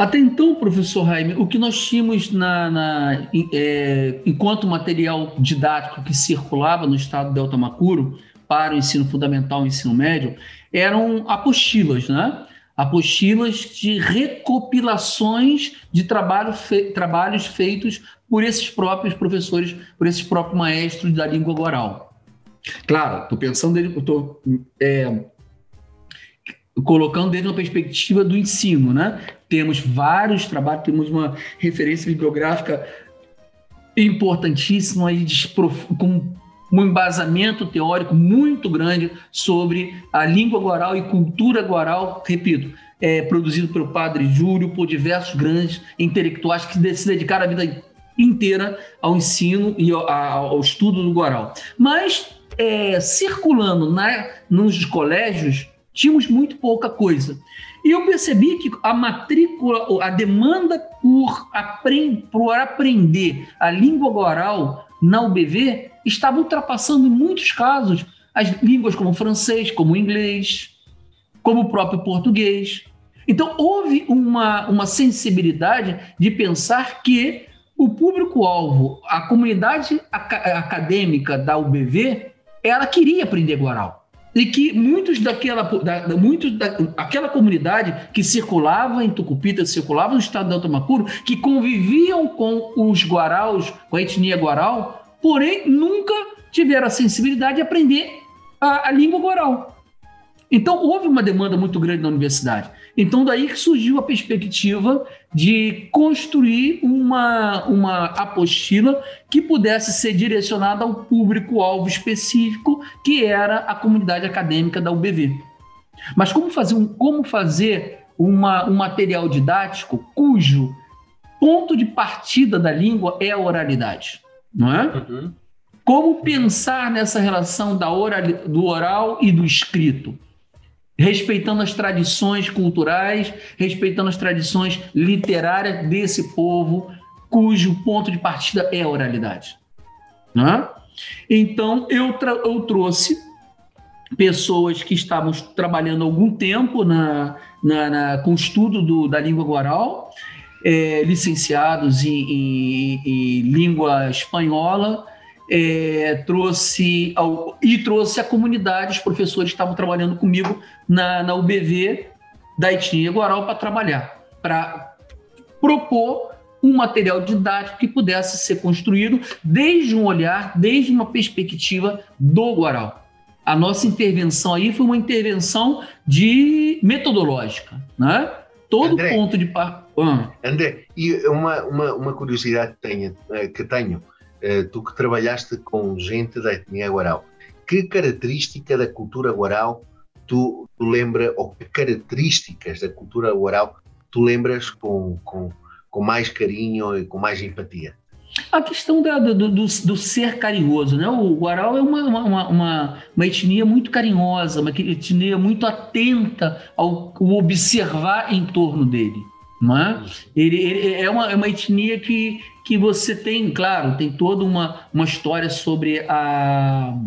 Speaker 2: Até então, professor Jaime, o que nós tínhamos na, na é, enquanto material didático que circulava no estado de Delta Macuro para o ensino fundamental e ensino médio eram apostilas, né? Apostilas de recopilações de trabalho fe, trabalhos feitos por esses próprios professores, por esses próprios maestros da língua oral. Claro, estou pensando, estou é, colocando dentro da perspectiva do ensino, né? Temos vários trabalhos, temos uma referência bibliográfica importantíssima com um embasamento teórico muito grande sobre a língua guaral e cultura guaral, repito, é, produzido pelo padre Júlio, por diversos grandes intelectuais que se dedicaram a vida inteira ao ensino e ao, ao estudo do guaral. Mas é, circulando na, nos colégios, tínhamos muito pouca coisa. E eu percebi que a matrícula, a demanda por, aprend, por aprender a língua oral na UBV estava ultrapassando em muitos casos as línguas como francês, como inglês, como o próprio português. Então, houve uma, uma sensibilidade de pensar que o público-alvo, a comunidade acadêmica da UBV, ela queria aprender Guaral. E que muitos daquela, da, muitos daquela comunidade que circulava em Tucupita, circulava no estado de Alto Macuro, que conviviam com os guaraus, com a etnia guaral, porém nunca tiveram a sensibilidade de aprender a, a língua guaral. Então, houve uma demanda muito grande na universidade. Então, daí que surgiu a perspectiva de construir uma, uma apostila que pudesse ser direcionada ao público-alvo específico, que era a comunidade acadêmica da UBV. Mas como fazer um, como fazer uma, um material didático cujo ponto de partida da língua é a oralidade, não é? Uhum. Como pensar nessa relação da oral, do oral e do escrito? Respeitando as tradições culturais, respeitando as tradições literárias desse povo, cujo ponto de partida é a oralidade. Né? Então, eu, eu trouxe pessoas que estavam trabalhando algum tempo na, na, na com o estudo do, da língua oral, é, licenciados em, em, em língua espanhola, é, trouxe ao, e trouxe a comunidade, os professores que estavam trabalhando comigo na, na UBV da etnia Guaral para trabalhar, para propor um material didático que pudesse ser construído desde um olhar, desde uma perspectiva do Guaral. A nossa intervenção aí foi uma intervenção de metodológica, né? Todo André, ponto de
Speaker 1: par... ah. André, e uma, uma, uma curiosidade que tenho, eh, que tenho eh, tu que trabalhaste com gente da etnia guarau, que característica da cultura guarau tu, tu lembra, ou que características da cultura guarau tu lembras com, com, com mais carinho e com mais empatia?
Speaker 2: A questão da, do, do, do, ser carinhoso, né? O Guarau é uma, uma, uma, uma, etnia muito carinhosa, uma etnia muito atenta ao, ao observar em torno dele. Não é? Ele, ele é, uma, é uma etnia que, que você tem, claro, tem toda uma, uma história sobre a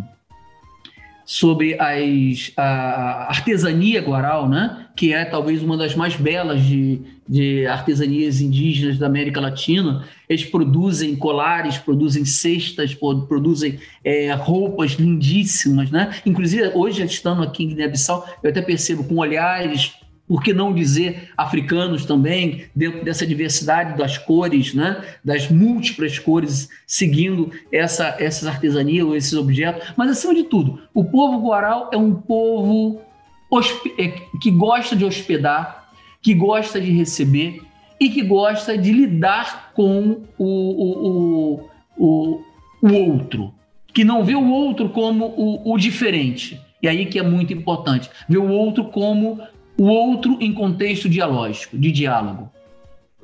Speaker 2: sobre as, a artesania guaral, né? que é talvez uma das mais belas de, de artesanias indígenas da América Latina. Eles produzem colares, produzem cestas, produzem é, roupas lindíssimas. Né? Inclusive, hoje, estando aqui em Guiné-Bissau, eu até percebo com olhares por que não dizer africanos também, dentro dessa diversidade das cores, né? das múltiplas cores, seguindo essa, essas artesanias ou esses objetos. Mas, acima de tudo, o povo guaral é um povo é, que gosta de hospedar, que gosta de receber e que gosta de lidar com o, o, o, o outro, que não vê o outro como o, o diferente. E aí que é muito importante, ver o outro como o outro em contexto dialógico, de diálogo.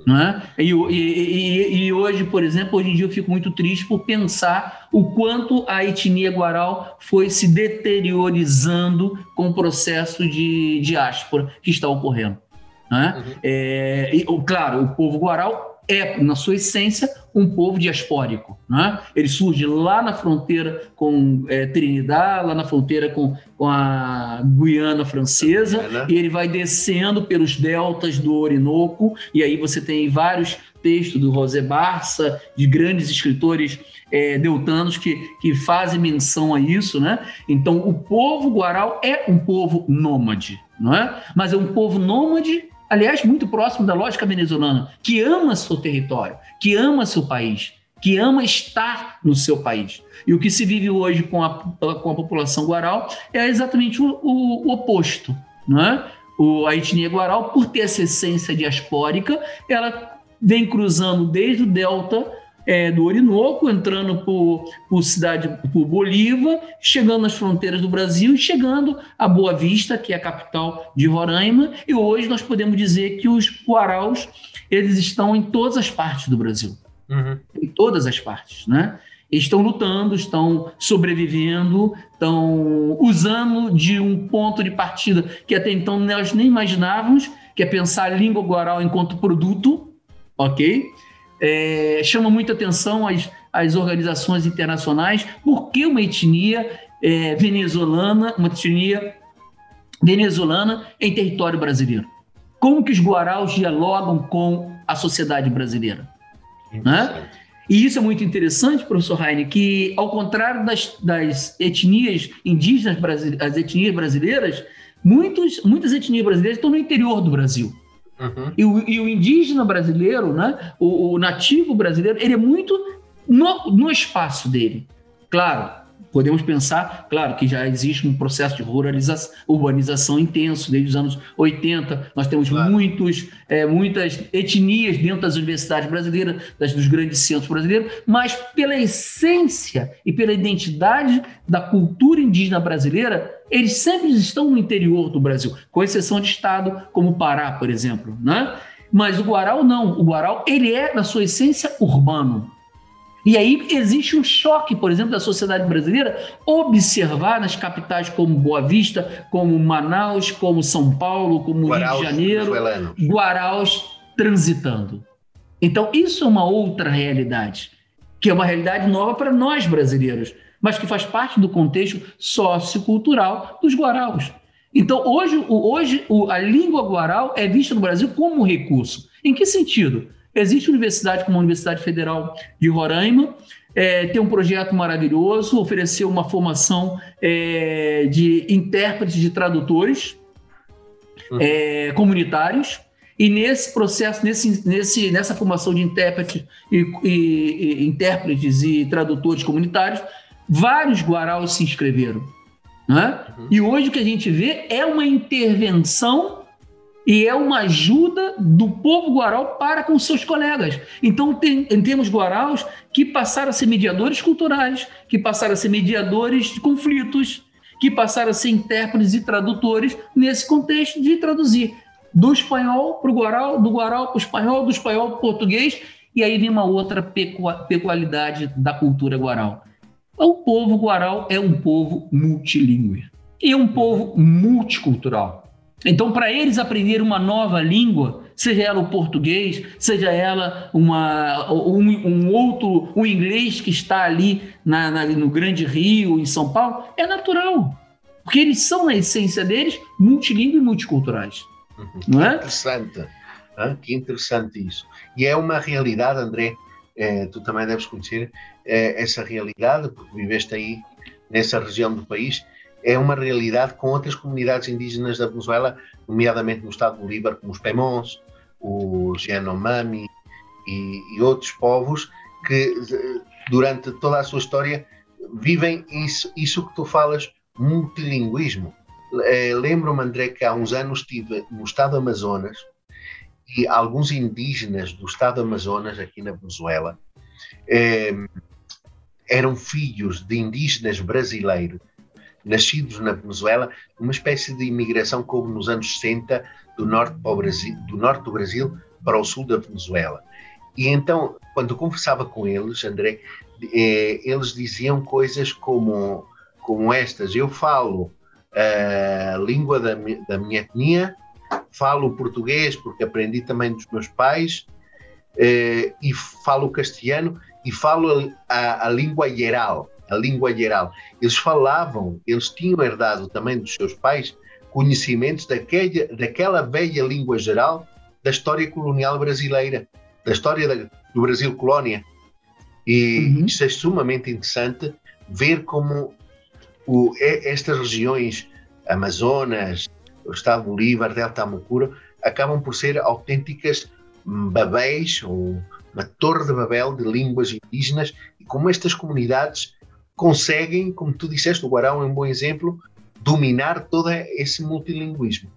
Speaker 2: Não é? E, e, e, hoje, por exemplo, hoje em dia eu fico muito triste por pensar o quanto a etnia guaral foi se deteriorizando com o processo de diáspora que está ocorrendo. Né? Uhum. É, e, claro, o povo guaral é, na sua essência, um povo diaspórico. Né? Ele surge lá na fronteira com é, Trinidad, lá na fronteira com, com a Guiana Francesa, e ele vai descendo pelos deltas do Orinoco, e aí você tem vários textos do José Barça, de grandes escritores é, deltanos que, que fazem menção a isso. Né? Então, o povo guaral é um povo nômade, não é? mas é um povo nômade aliás, muito próximo da lógica venezuelana, que ama seu território, que ama seu país, que ama estar no seu país. E o que se vive hoje com a, com a população guaral é exatamente o, o, o oposto. Não é? o, a etnia guaral, por ter essa essência diaspórica, ela vem cruzando desde o delta é, do Orinoco, entrando por, por cidade, por Bolívar, chegando nas fronteiras do Brasil e chegando a Boa Vista, que é a capital de Roraima. E hoje nós podemos dizer que os Guaraus eles estão em todas as partes do Brasil, uhum. em todas as partes, né? Estão lutando, estão sobrevivendo, estão usando de um ponto de partida que até então nós nem imaginávamos, que é pensar a língua guaral enquanto produto, ok? É, chama muita atenção as, as organizações internacionais, porque uma etnia é, venezuelana, uma etnia venezuelana em território brasileiro. Como que os guaraus dialogam com a sociedade brasileira? Né? E isso é muito interessante, professor Heine, que ao contrário das, das etnias indígenas, as etnias brasileiras, muitos, muitas etnias brasileiras estão no interior do Brasil. Uhum. E, o, e, o, indígena brasileiro, né, o, o, nativo brasileiro, ele é muito no, no espaço dele. Claro, podemos pensar, claro, que já existe um processo de ruralização, urbanização intenso desde os anos 80. Nós temos claro. muitos, é, muitas etnias dentro das universidades brasileiras, das, dos grandes centros brasileiros, mas pela essência e pela identidade da cultura indígena brasileira, eles sempre estão no interior do Brasil, com exceção de estado como Pará, por exemplo, né? Mas o Guaral não. O Guaral ele é, na sua essência, urbano. E aí existe um choque, por exemplo, da sociedade brasileira observar nas capitais como Boa Vista, como Manaus, como São Paulo, como Guaraus, Rio de Janeiro, Guaraus transitando. Então, isso é uma outra realidade, que é uma realidade nova para nós brasileiros, mas que faz parte do contexto sociocultural dos Guaraus. Então, hoje, hoje a língua guaral é vista no Brasil como recurso. Em que sentido? Existe universidade como a Universidade Federal de Roraima, é, tem um projeto maravilhoso, ofereceu uma formação é, de intérpretes de tradutores uhum. é, comunitários. E nesse processo, nesse, nesse, nessa formação de intérpretes e, e, e, intérpretes e tradutores comunitários, vários guaraus se inscreveram. Né? Uhum. E hoje o que a gente vê é uma intervenção e é uma ajuda do povo guaral para com seus colegas. Então, tem, temos guaraus que passaram a ser mediadores culturais, que passaram a ser mediadores de conflitos, que passaram a ser intérpretes e tradutores nesse contexto de traduzir do espanhol para o guaral, do guaral para o espanhol, do espanhol para o português, e aí vem uma outra peculiaridade da cultura guaral. O povo guaral é um povo multilingüe e é um povo multicultural. Então, para eles aprender uma nova língua, seja ela o português, seja ela uma, um, um outro, o um inglês que está ali na, na, no Grande Rio, em São Paulo, é natural. Porque eles são, na essência deles, multilingües e multiculturais.
Speaker 1: Uhum. Não é? Que interessante. Ah, que interessante isso. E é uma realidade, André, eh, tu também deves conhecer eh, essa realidade, porque viveste aí nessa região do país é uma realidade com outras comunidades indígenas da Venezuela, nomeadamente no estado do Bolívar, como os Pemons, os Yanomami e, e, outros povos que durante toda a sua história vivem isso, isso que tu falas, multilinguismo. É, Lembro-me, André, que há uns anos estive no estado do Amazonas e alguns indígenas do estado do Amazonas, aqui na Venezuela, é, eram filhos de indígenas brasileiros nascidos na Venezuela, uma espécie de imigração como nos anos 60 do norte, para o Brasil, do, norte do Brasil para o sul da Venezuela. E então, quando conversava com eles, André, eh, eles diziam coisas como, como estas: Eu falo a língua da, da minha etnia, falo português porque aprendi também dos meus pais, eh, e falo castelhano e falo a, a língua geral, a língua geral. Eles falavam, eles tinham herdado também dos seus pais conhecimentos daquela, daquela velha língua geral da história colonial brasileira, da história da, do Brasil colónia. E uhum. isso é sumamente interessante ver como o, estas regiões, Amazonas, o Estado Bolívar, Delta Amacura, acabam por ser autênticas babéis ou uma torre de Babel de línguas indígenas e como estas comunidades conseguem, como tu disseste, o Guarão é um bom exemplo, dominar todo esse multilinguismo.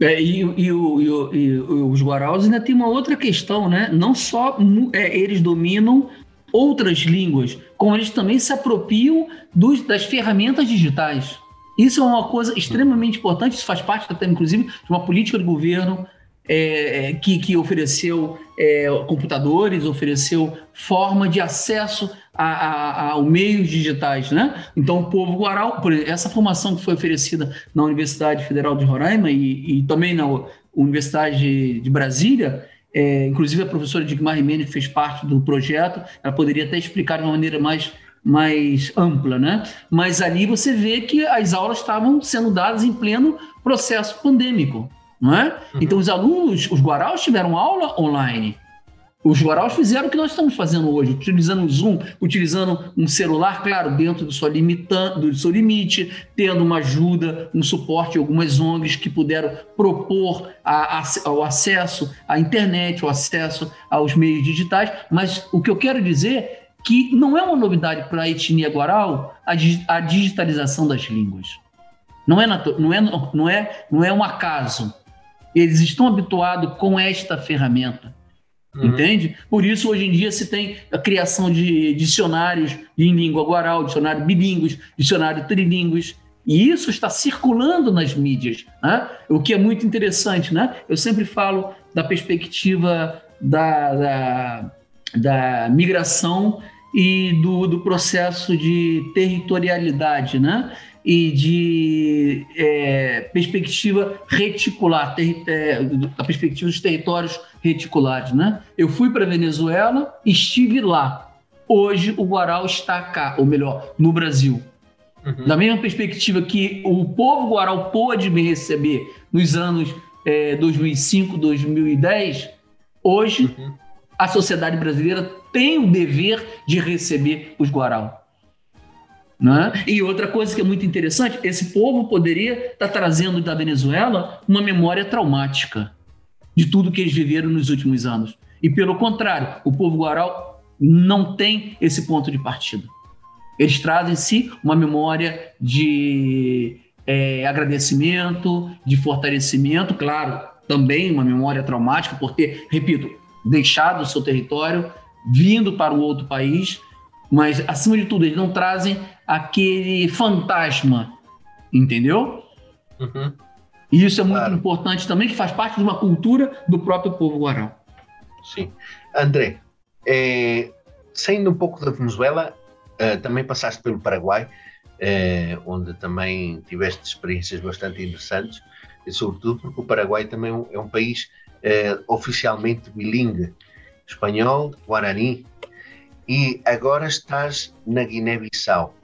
Speaker 2: É, e, e, e, os Guaraus ainda tem uma outra questão, né? Não só é, eles dominam outras línguas, como eles também se apropriam dos, das ferramentas digitais. Isso é uma coisa extremamente importante, isso faz parte, até, inclusive, de uma política de governo é, é, que, que ofereceu é, computadores, ofereceu forma de acesso a, a, a, meios digitais, né? Então, o povo guaral, essa formação que foi oferecida na Universidade Federal de Roraima e, e também na Universidade de Brasília, é, inclusive a professora Digmar Jimenez fez parte do projeto, ela poderia até explicar de uma maneira mais mais ampla, né? Mas ali você vê que as aulas estavam sendo dadas em pleno processo pandêmico não é? Uhum. Então os alunos, os guaraus tiveram aula online. Os Goraus fizeram o que nós estamos fazendo hoje, utilizando o Zoom, utilizando um celular, claro, dentro do seu, limitante, do seu limite, tendo uma ajuda, um suporte, algumas ONGs que puderam propor a, a, o acesso à internet, o acesso aos meios digitais. Mas o que eu quero dizer é que não é uma novidade para a etnia Guaral a, a digitalização das línguas. Não é, não, é, não, é, não é um acaso. Eles estão habituados com esta ferramenta. Uhum. Entende? Por isso, hoje em dia, se tem a criação de dicionários em língua guaral, dicionário bilíngues, dicionário trilíngues, e isso está circulando nas mídias, né? o que é muito interessante. Né? Eu sempre falo da perspectiva da, da, da migração e do, do processo de territorialidade, né? E de é, perspectiva reticular, ter, é, a perspectiva dos territórios reticulares. Né? Eu fui para a Venezuela, estive lá. Hoje o Guaral está cá, ou melhor, no Brasil. Uhum. Da mesma perspectiva que o povo Guaral pôde me receber nos anos é, 2005, 2010, hoje uhum. a sociedade brasileira tem o dever de receber os Guaral. Né? E outra coisa que é muito interessante, esse povo poderia estar tá trazendo da Venezuela uma memória traumática de tudo que eles viveram nos últimos anos. E pelo contrário, o povo guaral não tem esse ponto de partida. Eles trazem em si uma memória de é, agradecimento, de fortalecimento, claro, também uma memória traumática por ter, repito, deixado o seu território, vindo para um outro país, mas acima de tudo eles não trazem aquele fantasma, entendeu? Uhum. E isso é muito claro. importante também, que faz parte de uma cultura do próprio povo guarão.
Speaker 1: Sim. André, é, saindo um pouco da Venezuela, é, também passaste pelo Paraguai, é, onde também tiveste experiências bastante interessantes, e sobretudo porque o Paraguai também é um é país é, oficialmente bilingue, espanhol, guarani, e agora estás na Guiné-Bissau.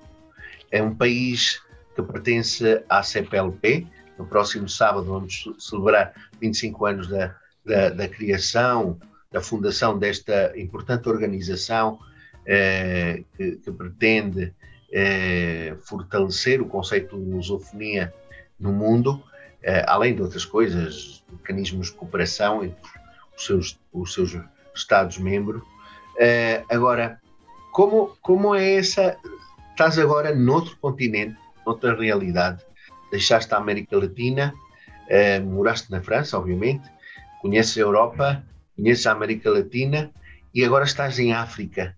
Speaker 1: É um país que pertence à CPLP. No próximo sábado vamos celebrar 25 anos da, da, da criação, da fundação desta importante organização eh, que, que, pretende eh, fortalecer o conceito de lusofonia no mundo, eh, além de outras coisas, mecanismos de cooperação entre os seus, os seus Estados-membros. Eh, agora, como, como é essa estás agora noutro continente, noutra realidade. Deixaste a América Latina, eh, moraste na França, obviamente, conheces a Europa, conheces a América Latina e agora estás em África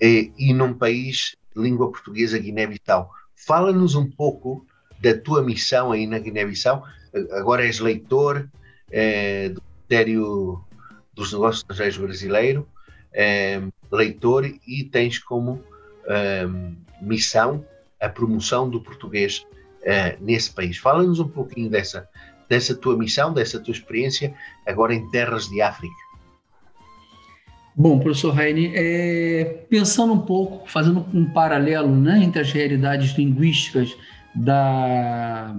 Speaker 1: eh, e num país de língua portuguesa, Guiné-Bissau. Fala-nos um pouco da tua missão aí na Guiné-Bissau. Agora és leitor eh, do Ministério dos Negócios Estrangeiros Brasileiro, leitor e tens como missão a promoção do português uh, nesse país. Fala-nos um pouquinho dessa, dessa tua missão, dessa tua experiência agora em terras de África.
Speaker 2: Bom, professor Raine, é, pensando um pouco, fazendo um paralelo né, entre as realidades linguísticas da,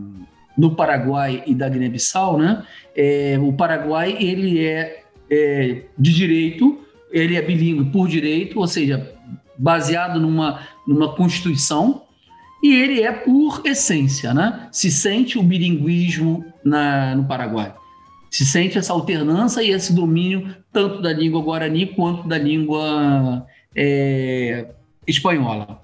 Speaker 2: do Paraguai e da Guiné-Bissau, né, é, o Paraguai ele é, é de direito, ele é bilíngue por direito, ou seja, baseado numa, numa constituição, e ele é por essência, né? Se sente o bilinguismo na, no Paraguai. Se sente essa alternância e esse domínio tanto da língua guarani quanto da língua é, espanhola.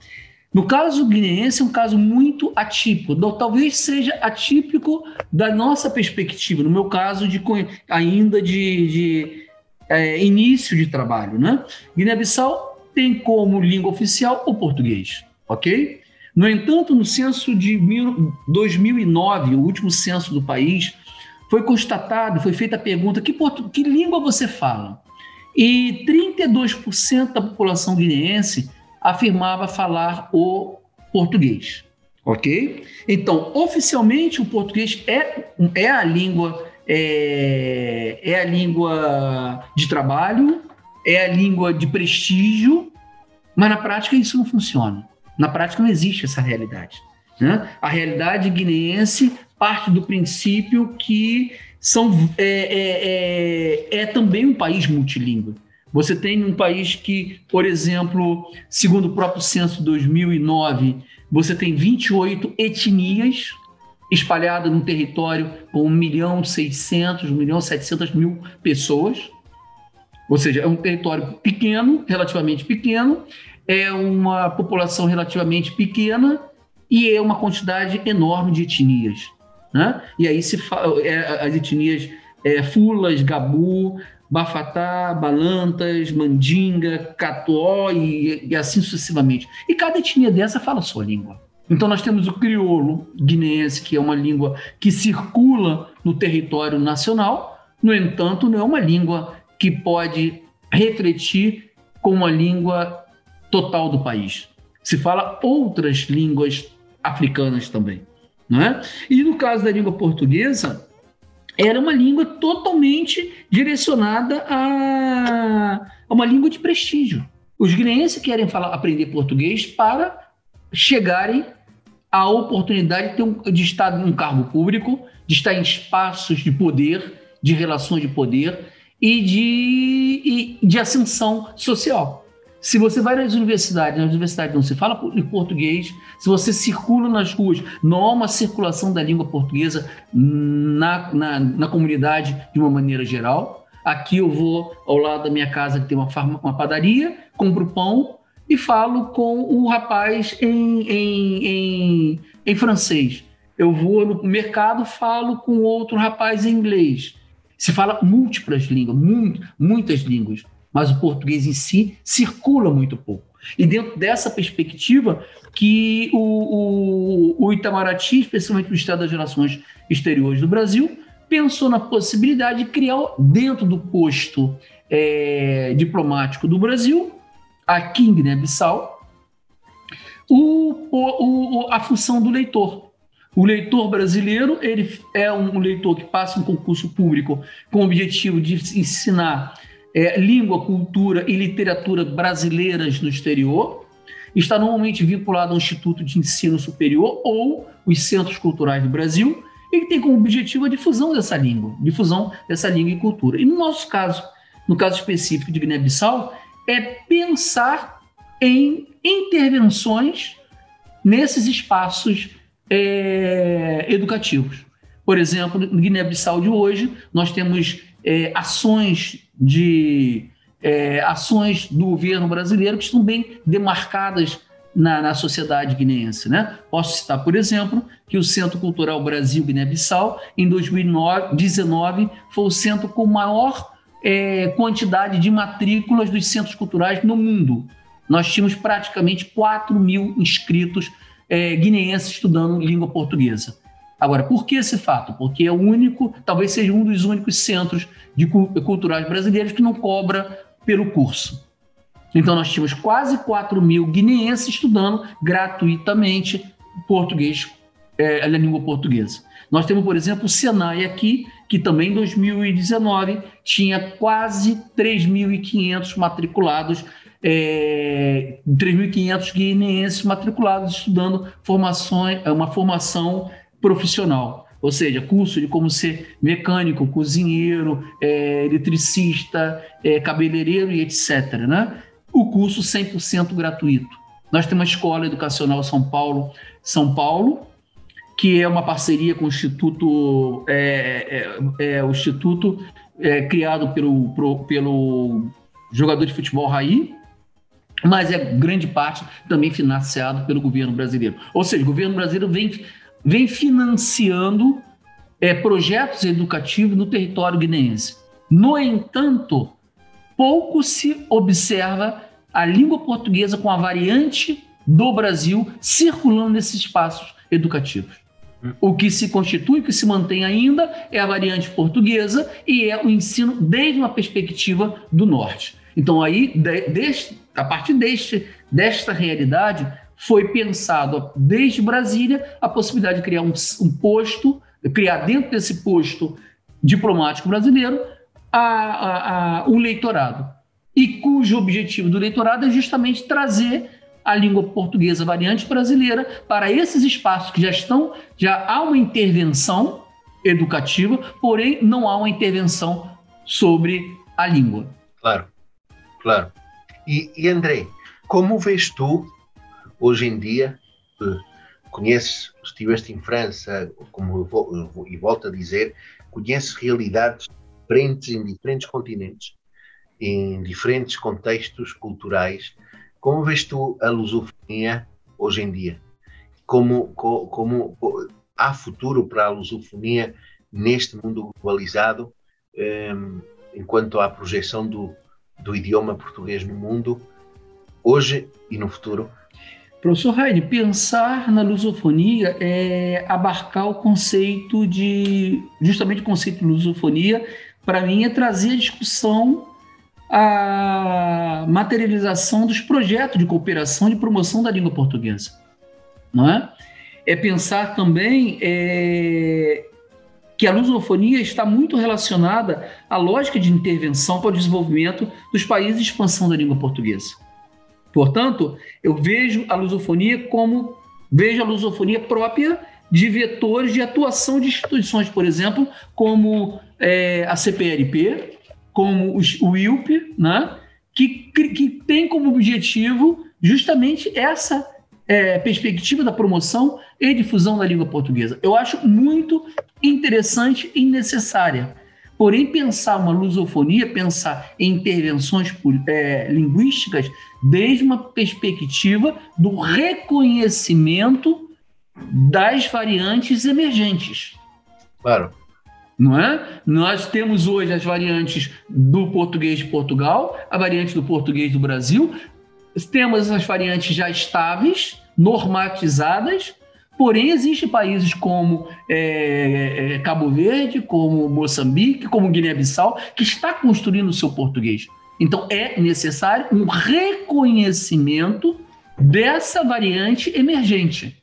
Speaker 2: No caso guineense, é um caso muito atípico, talvez seja atípico da nossa perspectiva, no meu caso, de, ainda de, de é, início de trabalho. Né? Guiné-Bissau tem como língua oficial o português, ok? No entanto, no censo de 2009, o último censo do país, foi constatado, foi feita a pergunta: que, que língua você fala? E 32% da população guineense afirmava falar o português, ok? Então, oficialmente, o português é, é a língua é, é a língua de trabalho, é a língua de prestígio, mas na prática isso não funciona. Na prática não existe essa realidade. Né? A realidade guineense parte do princípio que são, é, é, é, é também um país multilingüe. Você tem um país que, por exemplo, segundo o próprio censo de 2009, você tem 28 etnias espalhadas no território com 1 milhão 600, 1 milhão 700 mil pessoas. Ou seja, é um território pequeno, relativamente pequeno, é uma população relativamente pequena e é uma quantidade enorme de etnias. Né? E aí se é, as etnias é, Fulas, Gabu, Bafatá, Balantas, Mandinga, Catuó e, e, assim sucessivamente. E cada etnia dessa fala a sua língua. Então nós temos o crioulo guineense, que é uma língua que circula no território nacional, no entanto, não é uma língua que pode refletir com a língua total do país. Se fala outras línguas africanas também. Não é? E no caso da língua portuguesa, era uma língua totalmente direcionada a, a uma língua de prestígio. Os guineenses querem falar, aprender português para chegarem à oportunidade de, ter um, de estar em um cargo público, de estar em espaços de poder, de relações de poder e de, e de ascensão social. Se você vai nas universidades, nas universidades não se fala português, se você circula nas ruas, não há uma circulação da língua portuguesa na, na, na comunidade de uma maneira geral. Aqui eu vou ao lado da minha casa que tem uma, uma padaria, compro pão e falo com o rapaz em, em, em, em francês. Eu vou no mercado, falo com outro rapaz em inglês. Se fala múltiplas línguas, muito, muitas línguas mas o português em si circula muito pouco. E dentro dessa perspectiva que o, o, o Itamaraty, especialmente o Estado das Relações Exteriores do Brasil, pensou na possibilidade de criar dentro do posto é, diplomático do Brasil, aqui em Guiné-Bissau, o, o, a função do leitor. O leitor brasileiro ele é um leitor que passa um concurso público com o objetivo de ensinar é, língua, cultura e literatura brasileiras no exterior, está normalmente vinculado ao Instituto de Ensino Superior ou os Centros Culturais do Brasil, e tem como objetivo a difusão dessa língua, difusão dessa língua e cultura. E no nosso caso, no caso específico de Guiné-Bissau, é pensar em intervenções nesses espaços é, educativos. Por exemplo, no Guiné-Bissau de hoje, nós temos é, ações de é, ações do governo brasileiro que estão bem demarcadas na, na sociedade guineense. Né? Posso citar, por exemplo, que o Centro Cultural Brasil Guiné-Bissau, em 2019, foi o centro com maior é, quantidade de matrículas dos centros culturais no mundo. Nós tínhamos praticamente 4 mil inscritos é, guineenses estudando língua portuguesa. Agora, por que esse fato? Porque é o único, talvez seja um dos únicos centros de culturais brasileiros que não cobra pelo curso. Então, nós tínhamos quase 4 mil guineenses estudando gratuitamente português, é, a língua portuguesa. Nós temos, por exemplo, o Senai aqui, que também em 2019 tinha quase 3.500 matriculados, é, 3.500 guineenses matriculados estudando formações, uma formação profissional, ou seja, curso de como ser mecânico, cozinheiro, é, eletricista, é, cabeleireiro e etc. Né? O curso 100% gratuito. Nós temos a Escola Educacional São Paulo, São Paulo, que é uma parceria com o Instituto, é, é, é o Instituto é, criado pelo, pro, pelo jogador de futebol Raí, mas é grande parte também financiado pelo governo brasileiro. Ou seja, o governo brasileiro vem vem financiando é, projetos educativos no território guineense. No entanto, pouco se observa a língua portuguesa com a variante do Brasil circulando nesses espaços educativos. O que se constitui, o que se mantém ainda é a variante portuguesa e é o ensino desde uma perspectiva do norte. Então, aí, de, a partir deste, desta realidade, foi pensado desde Brasília a possibilidade de criar um, um posto, criar dentro desse posto diplomático brasileiro a, a, a, um leitorado. E cujo objetivo do leitorado é justamente trazer a língua portuguesa variante brasileira para esses espaços que já estão, já há uma intervenção educativa, porém não há uma intervenção sobre a língua.
Speaker 1: Claro. Claro. E, e André, como vês tu, hoje em dia, conheces, estiveste em França, como eu, e volto a dizer, conheces realidades diferentes em diferentes continentes, em diferentes contextos culturais. Como vês tu a lusofonia hoje em dia? Como, como, como há futuro para a lusofonia neste mundo globalizado, um, ehm, enquanto à projeção do, do idioma português no mundo, hoje e no futuro?
Speaker 2: Professor Heide, pensar na lusofonia é abarcar o conceito de. Justamente o conceito de lusofonia, para mim, é trazer a discussão a materialização dos projetos de cooperação e de promoção da língua portuguesa. Não é? É pensar também é, que a lusofonia está muito relacionada à lógica de intervenção para o desenvolvimento dos países de expansão da língua portuguesa. Portanto, eu vejo a lusofonia como vejo a lusofonia própria de vetores de atuação de instituições, por exemplo, como é, a CPLP, como o ILP, né, que, que tem como objetivo justamente essa é, perspectiva da promoção e difusão da língua portuguesa. Eu acho muito interessante e necessária. Porém, pensar uma lusofonia, pensar em intervenções é, linguísticas desde uma perspectiva do reconhecimento das variantes emergentes.
Speaker 1: Claro.
Speaker 2: Não é? Nós temos hoje as variantes do português de Portugal, a variante do português do Brasil, temos as variantes já estáveis, normatizadas, Porém, existem países como é, é, Cabo Verde, como Moçambique, como Guiné-Bissau, que está construindo o seu português. Então, é necessário um reconhecimento dessa variante emergente.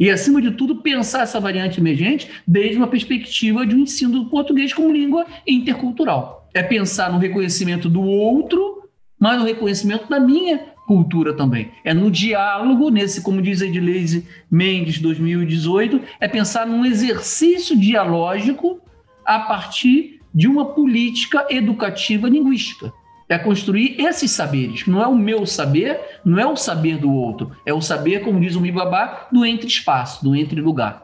Speaker 2: E, acima de tudo, pensar essa variante emergente desde uma perspectiva de um ensino do português como língua intercultural. É pensar no reconhecimento do outro, mas no reconhecimento da minha cultura também. É no diálogo, nesse, como diz Edilise Mendes, 2018, é pensar num exercício dialógico a partir de uma política educativa linguística. É construir esses saberes. Não é o meu saber, não é o saber do outro. É o saber, como diz o Mibabá, do entre-espaço, do entre-lugar.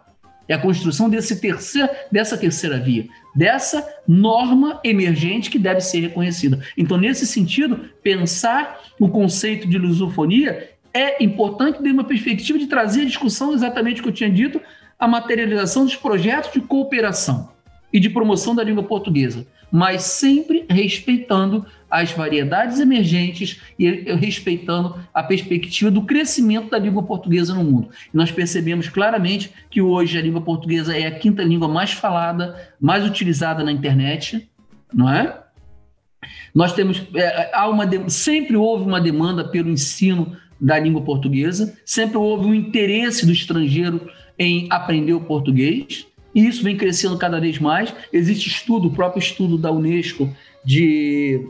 Speaker 2: É a construção desse terceiro, dessa terceira via, dessa norma emergente que deve ser reconhecida. Então, nesse sentido, pensar o conceito de lusofonia é importante de uma perspectiva de trazer a discussão exatamente o que eu tinha dito, a materialização dos projetos de cooperação e de promoção da língua portuguesa mas sempre respeitando as variedades emergentes e respeitando a perspectiva do crescimento da língua portuguesa no mundo. Nós percebemos claramente que hoje a língua portuguesa é a quinta língua mais falada, mais utilizada na internet, não é? Nós temos é, há uma sempre houve uma demanda pelo ensino da língua portuguesa, sempre houve um interesse do estrangeiro em aprender o português. E isso vem crescendo cada vez mais. Existe estudo, o próprio estudo da Unesco de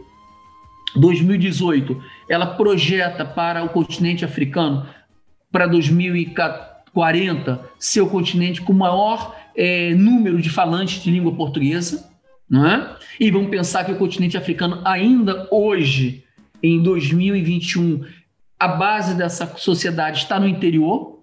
Speaker 2: 2018, ela projeta para o continente africano, para 2040, ser o continente com maior é, número de falantes de língua portuguesa. Não é? E vamos pensar que o continente africano, ainda hoje, em 2021, a base dessa sociedade está no interior,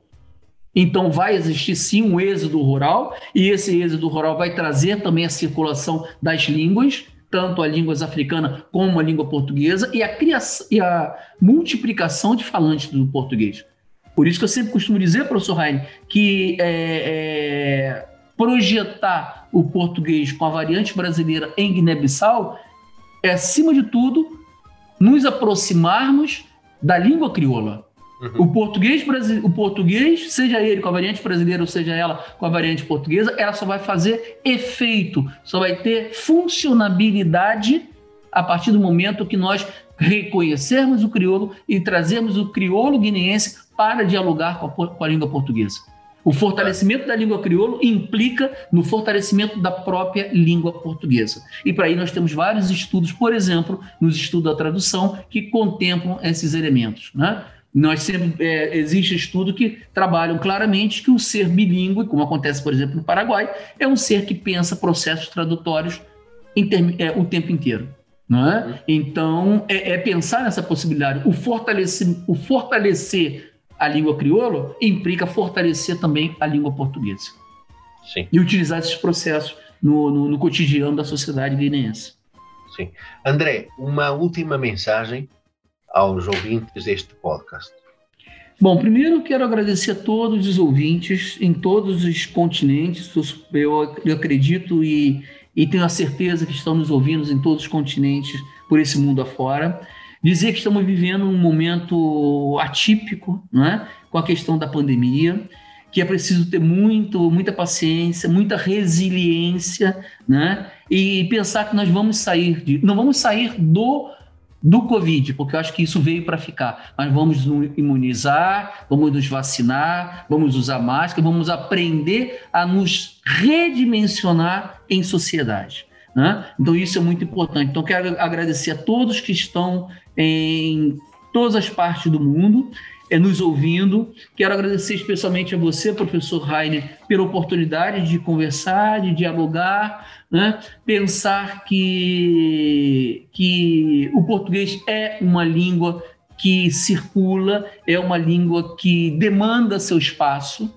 Speaker 2: então vai existir sim um êxodo rural, e esse êxodo rural vai trazer também a circulação das línguas, tanto a língua africana como a língua portuguesa, e a, criação, e a multiplicação de falantes do português. Por isso que eu sempre costumo dizer, professor Heine, que é, é, projetar o português com a variante brasileira em Guiné-Bissau é, acima de tudo, nos aproximarmos da língua crioula. Uhum. O português o português, seja ele com a variante brasileira ou seja ela com a variante portuguesa, ela só vai fazer efeito, só vai ter funcionabilidade a partir do momento que nós reconhecermos o crioulo e trazermos o crioulo guineense para dialogar com a, com a língua portuguesa. O fortalecimento da língua crioulo implica no fortalecimento da própria língua portuguesa. E para aí nós temos vários estudos, por exemplo, nos estudos da tradução, que contemplam esses elementos. Né? Nós sempre é, existe estudo que trabalham claramente que o ser bilíngue, como acontece, por exemplo, no Paraguai, é um ser que pensa processos tradutórios é, o tempo inteiro. Não é? Então, é, é pensar nessa possibilidade. O fortalecer, o fortalecer a língua crioula implica fortalecer também a língua portuguesa.
Speaker 1: Sim.
Speaker 2: E utilizar esses processos no, no, no cotidiano da sociedade guineense.
Speaker 1: Sim. André, uma última mensagem aos ouvintes deste podcast.
Speaker 2: Bom, primeiro quero agradecer a todos os ouvintes em todos os continentes. Eu, eu acredito e, e tenho a certeza que estão nos ouvindo em todos os continentes por esse mundo afora. Dizer que estamos vivendo um momento atípico, né, com a questão da pandemia, que é preciso ter muito, muita paciência, muita resiliência, né, e pensar que nós vamos sair de, não vamos sair do do Covid, porque eu acho que isso veio para ficar. Mas vamos nos imunizar, vamos nos vacinar, vamos usar máscara, vamos aprender a nos redimensionar em sociedade. Né? Então, isso é muito importante. Então, quero agradecer a todos que estão em todas as partes do mundo é, nos ouvindo. Quero agradecer especialmente a você, professor Rainer, pela oportunidade de conversar, de dialogar, né? pensar que, que o português é uma língua que circula, é uma língua que demanda seu espaço,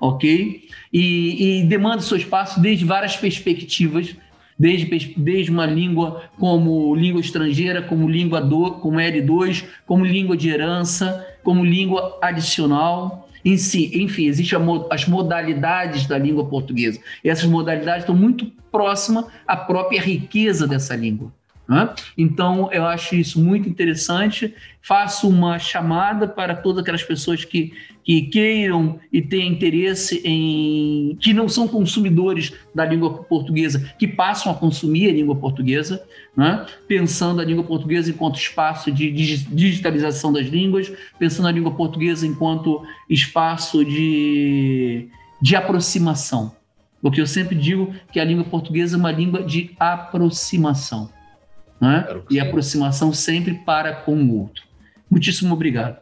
Speaker 2: ok? E, e demanda seu espaço desde várias perspectivas, desde, desde uma língua como língua estrangeira, como língua do, como L2, como língua de herança, como língua adicional. Em si, enfim, existem as modalidades da língua portuguesa. E essas modalidades estão muito próximas à própria riqueza dessa língua. Né? Então, eu acho isso muito interessante. Faço uma chamada para todas aquelas pessoas que, que queiram e tenham interesse em. que não são consumidores da língua portuguesa, que passam a consumir a língua portuguesa, né? pensando a língua portuguesa enquanto espaço de digitalização das línguas, pensando a língua portuguesa enquanto espaço de, de aproximação. Porque eu sempre digo que a língua portuguesa é uma língua de aproximação né? e aproximação sempre para com o outro. Muitíssimo obrigado.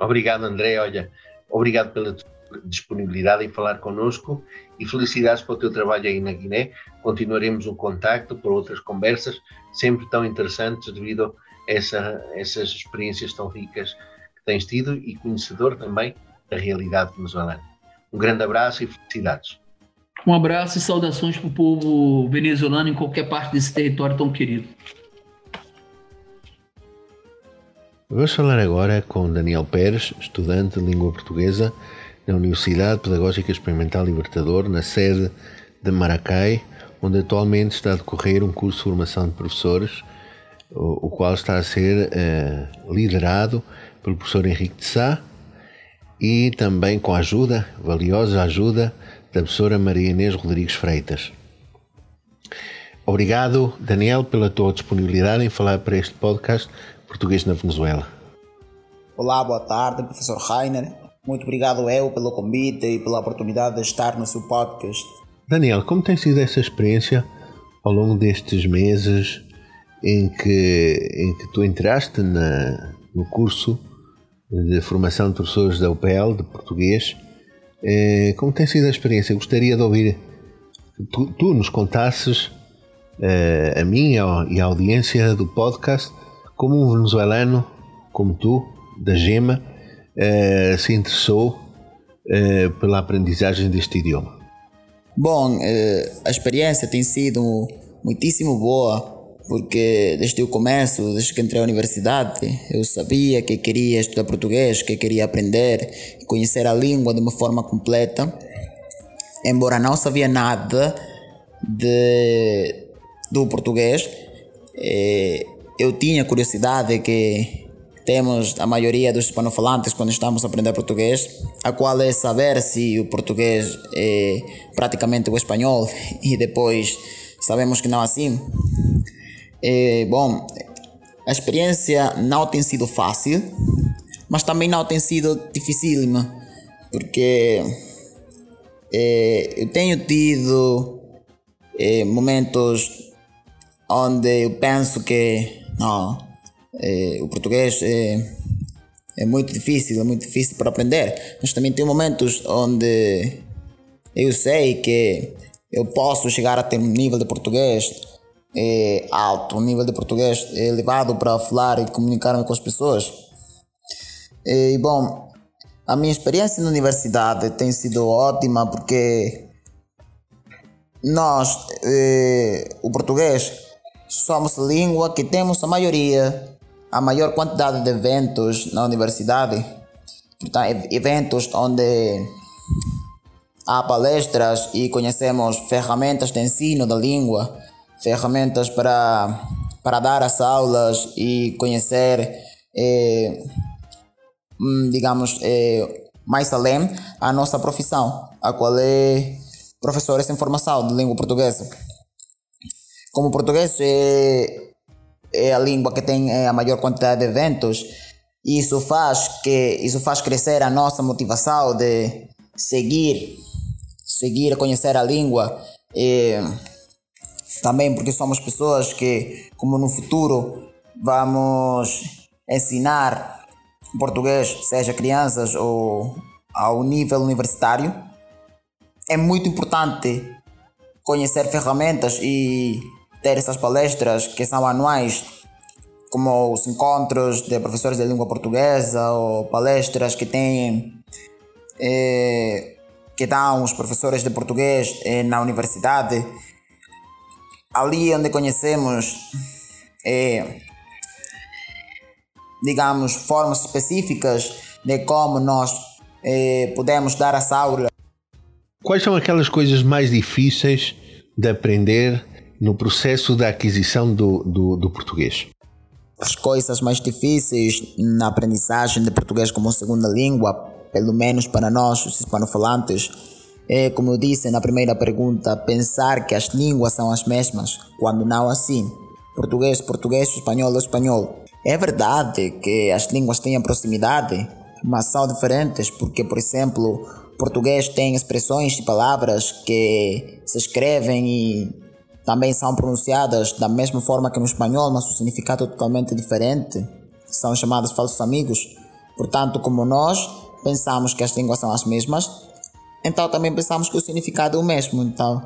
Speaker 1: Obrigado, André. Olha, obrigado pela disponibilidade em falar conosco e felicidades pelo teu trabalho aí na Guiné. Continuaremos o contacto por outras conversas, sempre tão interessantes devido a essa, essas experiências tão ricas que tens tido e conhecedor também da realidade venezuelana. Um grande abraço e felicidades.
Speaker 2: Um abraço e saudações para o povo venezuelano em qualquer parte desse território tão querido.
Speaker 1: Vamos falar agora com Daniel Pérez, estudante de língua portuguesa na Universidade Pedagógica Experimental Libertador, na sede de Maracai, onde atualmente está a decorrer um curso de formação de professores, o, qual está a ser eh, liderado pelo professor Henrique de Sá e também com a ajuda, valiosa ajuda, da professora Maria Inês Rodrigues Freitas. Obrigado, Daniel, pela tua disponibilidade em falar para este podcast português na Venezuela.
Speaker 4: Olá, boa tarde, professor Rainer. Muito obrigado eu pelo convite e pela oportunidade de estar no seu podcast.
Speaker 1: Daniel, como tem sido essa experiência ao longo destes meses em que, em que tu entraste na, no curso de formação de professores da UPL de português? Eh, como tem sido a experiência? Gostaria de ouvir tu, tu nos contasses eh, a mim e à audiência do podcast como um venezuelano como tu, da Gema, eh, se interessou eh, pela aprendizagem deste idioma?
Speaker 4: Bom, eh, a experiência tem sido muitíssimo boa, porque desde o começo, desde que entrei à universidade, eu sabia que queria estudar português, que queria aprender, conhecer a língua de uma forma completa, embora não sabia nada de, do português. Eh, eu tinha curiosidade que temos a maioria dos hispanofalantes quando estamos a aprender português, a qual é saber se o português é praticamente o espanhol e depois sabemos que não é assim. É, bom, a experiência não tem sido fácil, mas também não tem sido dificílima, porque é, eu tenho tido é, momentos onde eu penso que não. É, o português é, é muito difícil, é muito difícil para aprender. Mas também tem momentos onde eu sei que eu posso chegar a ter um nível de português é alto, o nível de português elevado para falar e comunicar com as pessoas. E bom, a minha experiência na universidade tem sido ótima porque nós, eh, o português, somos a língua que temos a maioria, a maior quantidade de eventos na universidade. Portanto, eventos onde há palestras e conhecemos ferramentas de ensino da língua, ferramentas para, para dar as aulas e conhecer, eh, hum, digamos, eh, mais além a nossa profissão, a qual é professores em formação de língua portuguesa. Como o português é, é a língua que tem é, a maior quantidade de eventos, isso faz que isso faz crescer a nossa motivação de seguir, seguir conhecer a língua e também porque somos pessoas que, como no futuro, vamos ensinar português, seja crianças ou ao nível universitário. É muito importante conhecer ferramentas e ter essas palestras que são anuais, como os encontros de professores de língua portuguesa ou palestras que têm eh, que dão os professores de português eh, na universidade. Ali onde conhecemos, eh, digamos, formas específicas de como nós eh, podemos dar as aulas
Speaker 1: Quais são aquelas coisas mais difíceis de aprender no processo da aquisição do, do, do português?
Speaker 4: As coisas mais difíceis na aprendizagem de português como segunda língua, pelo menos para nós, os hispanofalantes, é, como eu disse na primeira pergunta, pensar que as línguas são as mesmas, quando não assim. Português, português, espanhol, espanhol. É verdade que as línguas têm proximidade, mas são diferentes, porque, por exemplo, português tem expressões e palavras que se escrevem e também são pronunciadas da mesma forma que no espanhol, mas o significado é totalmente diferente. São chamados falsos amigos. Portanto, como nós pensamos que as línguas são as mesmas, então também pensamos que o significado é o mesmo. Então,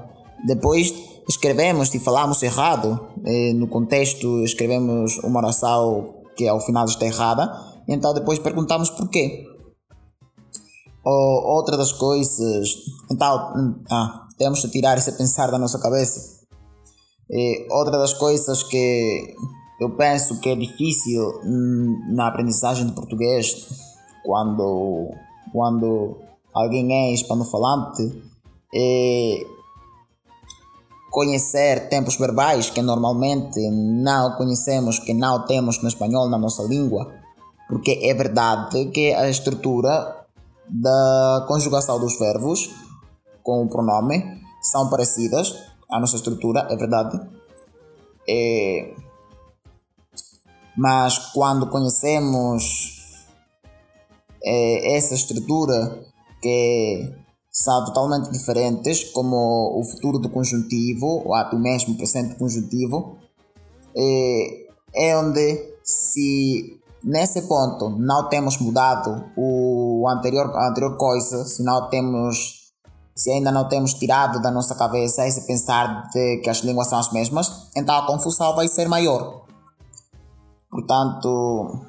Speaker 4: depois escrevemos e falamos errado. no contexto, escrevemos uma oração que ao final está errada. Então, depois perguntamos porquê. Ou outra das coisas. Então, hum, ah, temos de tirar esse pensar da nossa cabeça. Outra das coisas que eu penso que é difícil hum, na aprendizagem de português quando, quando alguém é hispanofalante é conhecer tempos verbais que normalmente não conhecemos, que não temos no espanhol, na nossa língua. Porque é verdade que a estrutura da conjugação dos verbos com o pronome são parecidas à nossa estrutura, é verdade. É... Mas quando conhecemos é, essa estrutura que são totalmente diferentes, como o futuro do conjuntivo, o ato mesmo presente do conjuntivo, é, é onde se nesse ponto não temos mudado o anterior, a anterior coisa, se não temos se ainda não temos tirado da nossa cabeça esse pensar de que as línguas são as mesmas, então a confusão vai ser maior. Portanto,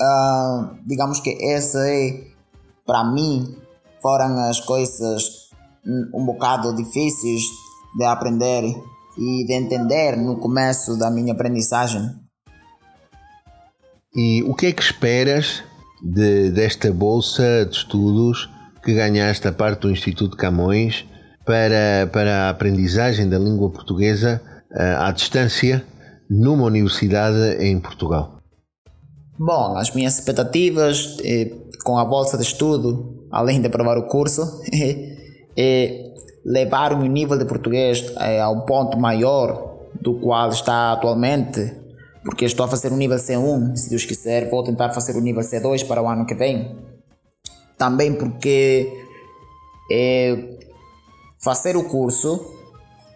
Speaker 4: uh, digamos que esse é, para mim, foram as coisas um bocado difíceis de aprender e de entender no começo da minha aprendizagem.
Speaker 1: E o que é que esperas de, desta bolsa de estudos que ganhaste a parte do Instituto Camões para, para a aprendizagem da língua portuguesa uh, à distância numa universidade em Portugal?
Speaker 4: Bom, as minhas expectativas eh, com a bolsa de estudo, além de aprovar o curso, é levar o meu nível de português eh, a um ponto maior do qual está atualmente porque estou a fazer o nível C1, se Deus quiser, vou tentar fazer o nível C2 para o ano que vem. Também porque é, fazer o curso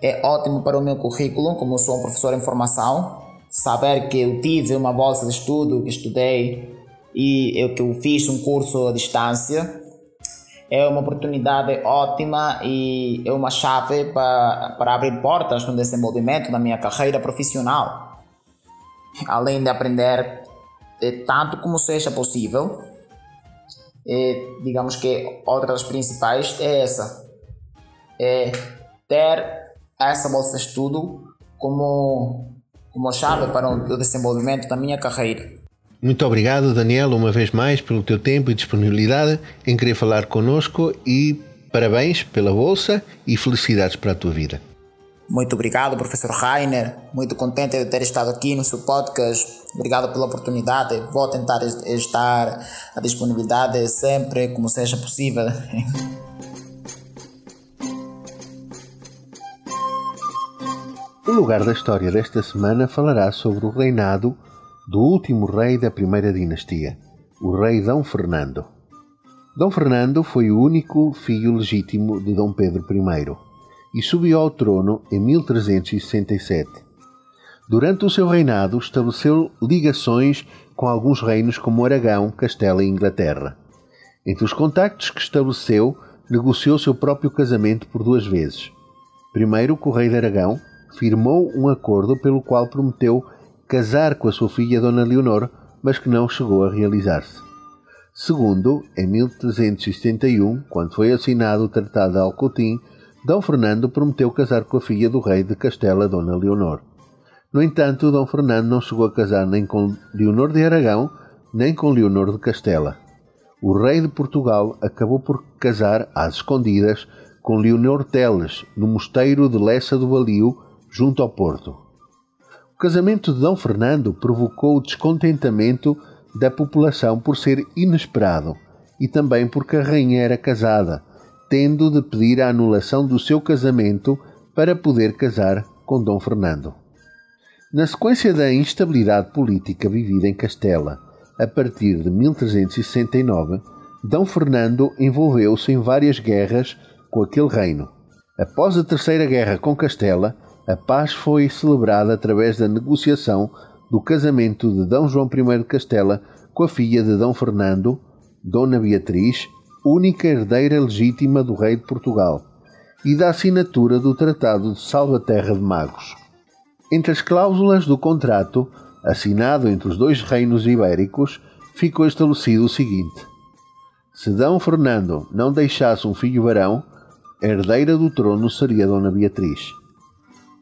Speaker 4: é ótimo para o meu currículo, como sou um professor em formação, saber que eu tive uma bolsa de estudo, que estudei e eu, que eu fiz um curso à distância, é uma oportunidade ótima e é uma chave para, para abrir portas no desenvolvimento da minha carreira profissional. Além de aprender eh, tanto como seja possível, eh, digamos que outra das principais é essa: é ter essa bolsa de estudo como, como chave para o desenvolvimento da minha carreira.
Speaker 1: Muito obrigado, Daniel, uma vez mais, pelo teu tempo e disponibilidade em querer falar connosco e parabéns pela bolsa e felicidades para a tua vida.
Speaker 4: Muito obrigado, professor Rainer. Muito contente de ter estado aqui no seu podcast. Obrigado pela oportunidade. Vou tentar estar à disponibilidade sempre, como seja possível.
Speaker 1: O lugar da história desta semana falará sobre o reinado do último rei da primeira dinastia, o rei Dom Fernando. Dom Fernando foi o único filho legítimo de Dom Pedro I e subiu ao trono em 1367. Durante o seu reinado, estabeleceu ligações com alguns reinos como Aragão, Castela e Inglaterra. Entre os contactos que estabeleceu, negociou seu próprio casamento por duas vezes. Primeiro, com o rei de Aragão, firmou um acordo pelo qual prometeu casar com a sua filha Dona Leonor, mas que não chegou a realizar-se. Segundo, em 1371, quando foi assinado o Tratado de Alcotim, Dom Fernando prometeu casar com a filha do rei de Castela, Dona Leonor. No entanto, Dom Fernando não chegou a casar nem com Leonor de Aragão, nem com Leonor de Castela. O rei de Portugal acabou por casar às escondidas com Leonor Teles, no mosteiro de Lessa do Valio, junto ao Porto. O casamento de Dom Fernando provocou o descontentamento da população por ser inesperado e também porque a rainha era casada, tendo de pedir a anulação do seu casamento para poder casar com Dom Fernando. Na sequência da instabilidade política vivida em Castela a partir de 1369, Dom Fernando envolveu-se em várias guerras com aquele reino. Após a Terceira Guerra com Castela, a paz foi celebrada através da negociação do casamento de D. João I de Castela com a filha de D. Fernando, Dona Beatriz, única herdeira legítima do rei de Portugal, e da assinatura do Tratado de Salvaterra de Magos. Entre as cláusulas do contrato, assinado entre os dois reinos ibéricos, ficou estabelecido o seguinte: se D. Fernando não deixasse um filho varão, herdeira do trono seria Dona Beatriz.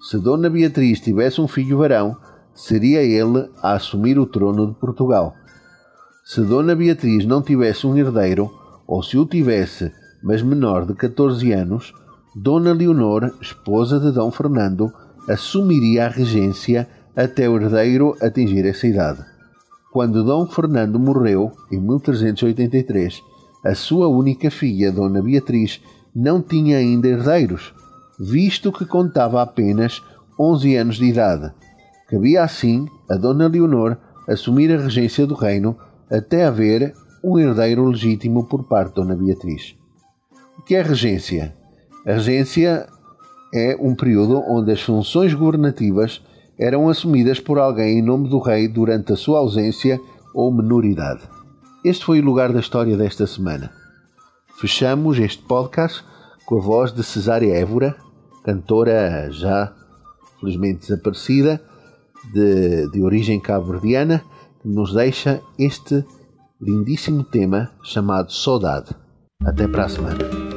Speaker 1: Se Dona Beatriz tivesse um filho varão, seria ele a assumir o trono de Portugal. Se Dona Beatriz não tivesse um herdeiro, ou se o tivesse, mas menor de 14 anos, Dona Leonor, esposa de Dom Fernando, assumiria a regência até o herdeiro atingir essa idade. Quando Dom Fernando morreu, em 1383, a sua única filha, Dona Beatriz, não tinha ainda herdeiros visto que contava apenas 11 anos de idade. Cabia assim a Dona Leonor assumir a regência do reino até haver um herdeiro legítimo por parte de Dona Beatriz. O que é regência? A regência é um período onde as funções governativas eram assumidas por alguém em nome do rei durante a sua ausência ou menoridade. Este foi o lugar da história desta semana. Fechamos este podcast com a voz de Cesária Évora, cantora já felizmente desaparecida, de, de origem cabo-verdiana, que nos deixa este lindíssimo tema chamado Saudade. Até para a semana.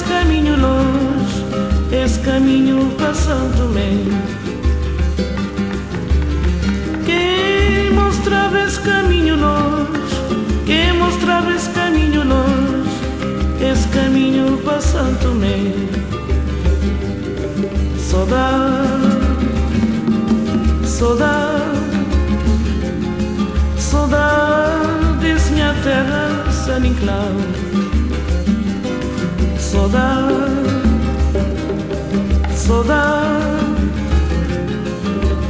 Speaker 5: Esse caminho longe, esse caminho Santo Tomé. mostrava esse caminho longe, quem mostrava esse caminho longe, esse caminho Tomé. Saudade, saudade, saudade desse minha terra, San Inclau. Saudade, saudade,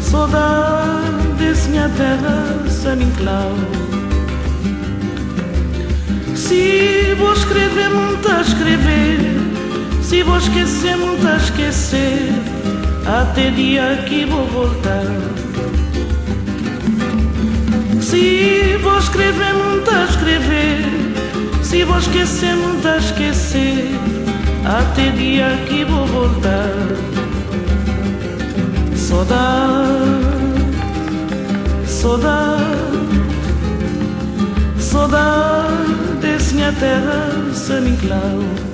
Speaker 5: saudade desse minha terra, San Inclau. Se vou escrever, muito a escrever. Se vou esquecer, muito a esquecer. Até dia que vou voltar. Se vou escrever, muito a escrever. Se vou esquecer, muito a esquecer. Até dia que vou voltar. Saudade, saudade Saudade minha terra, San Inclau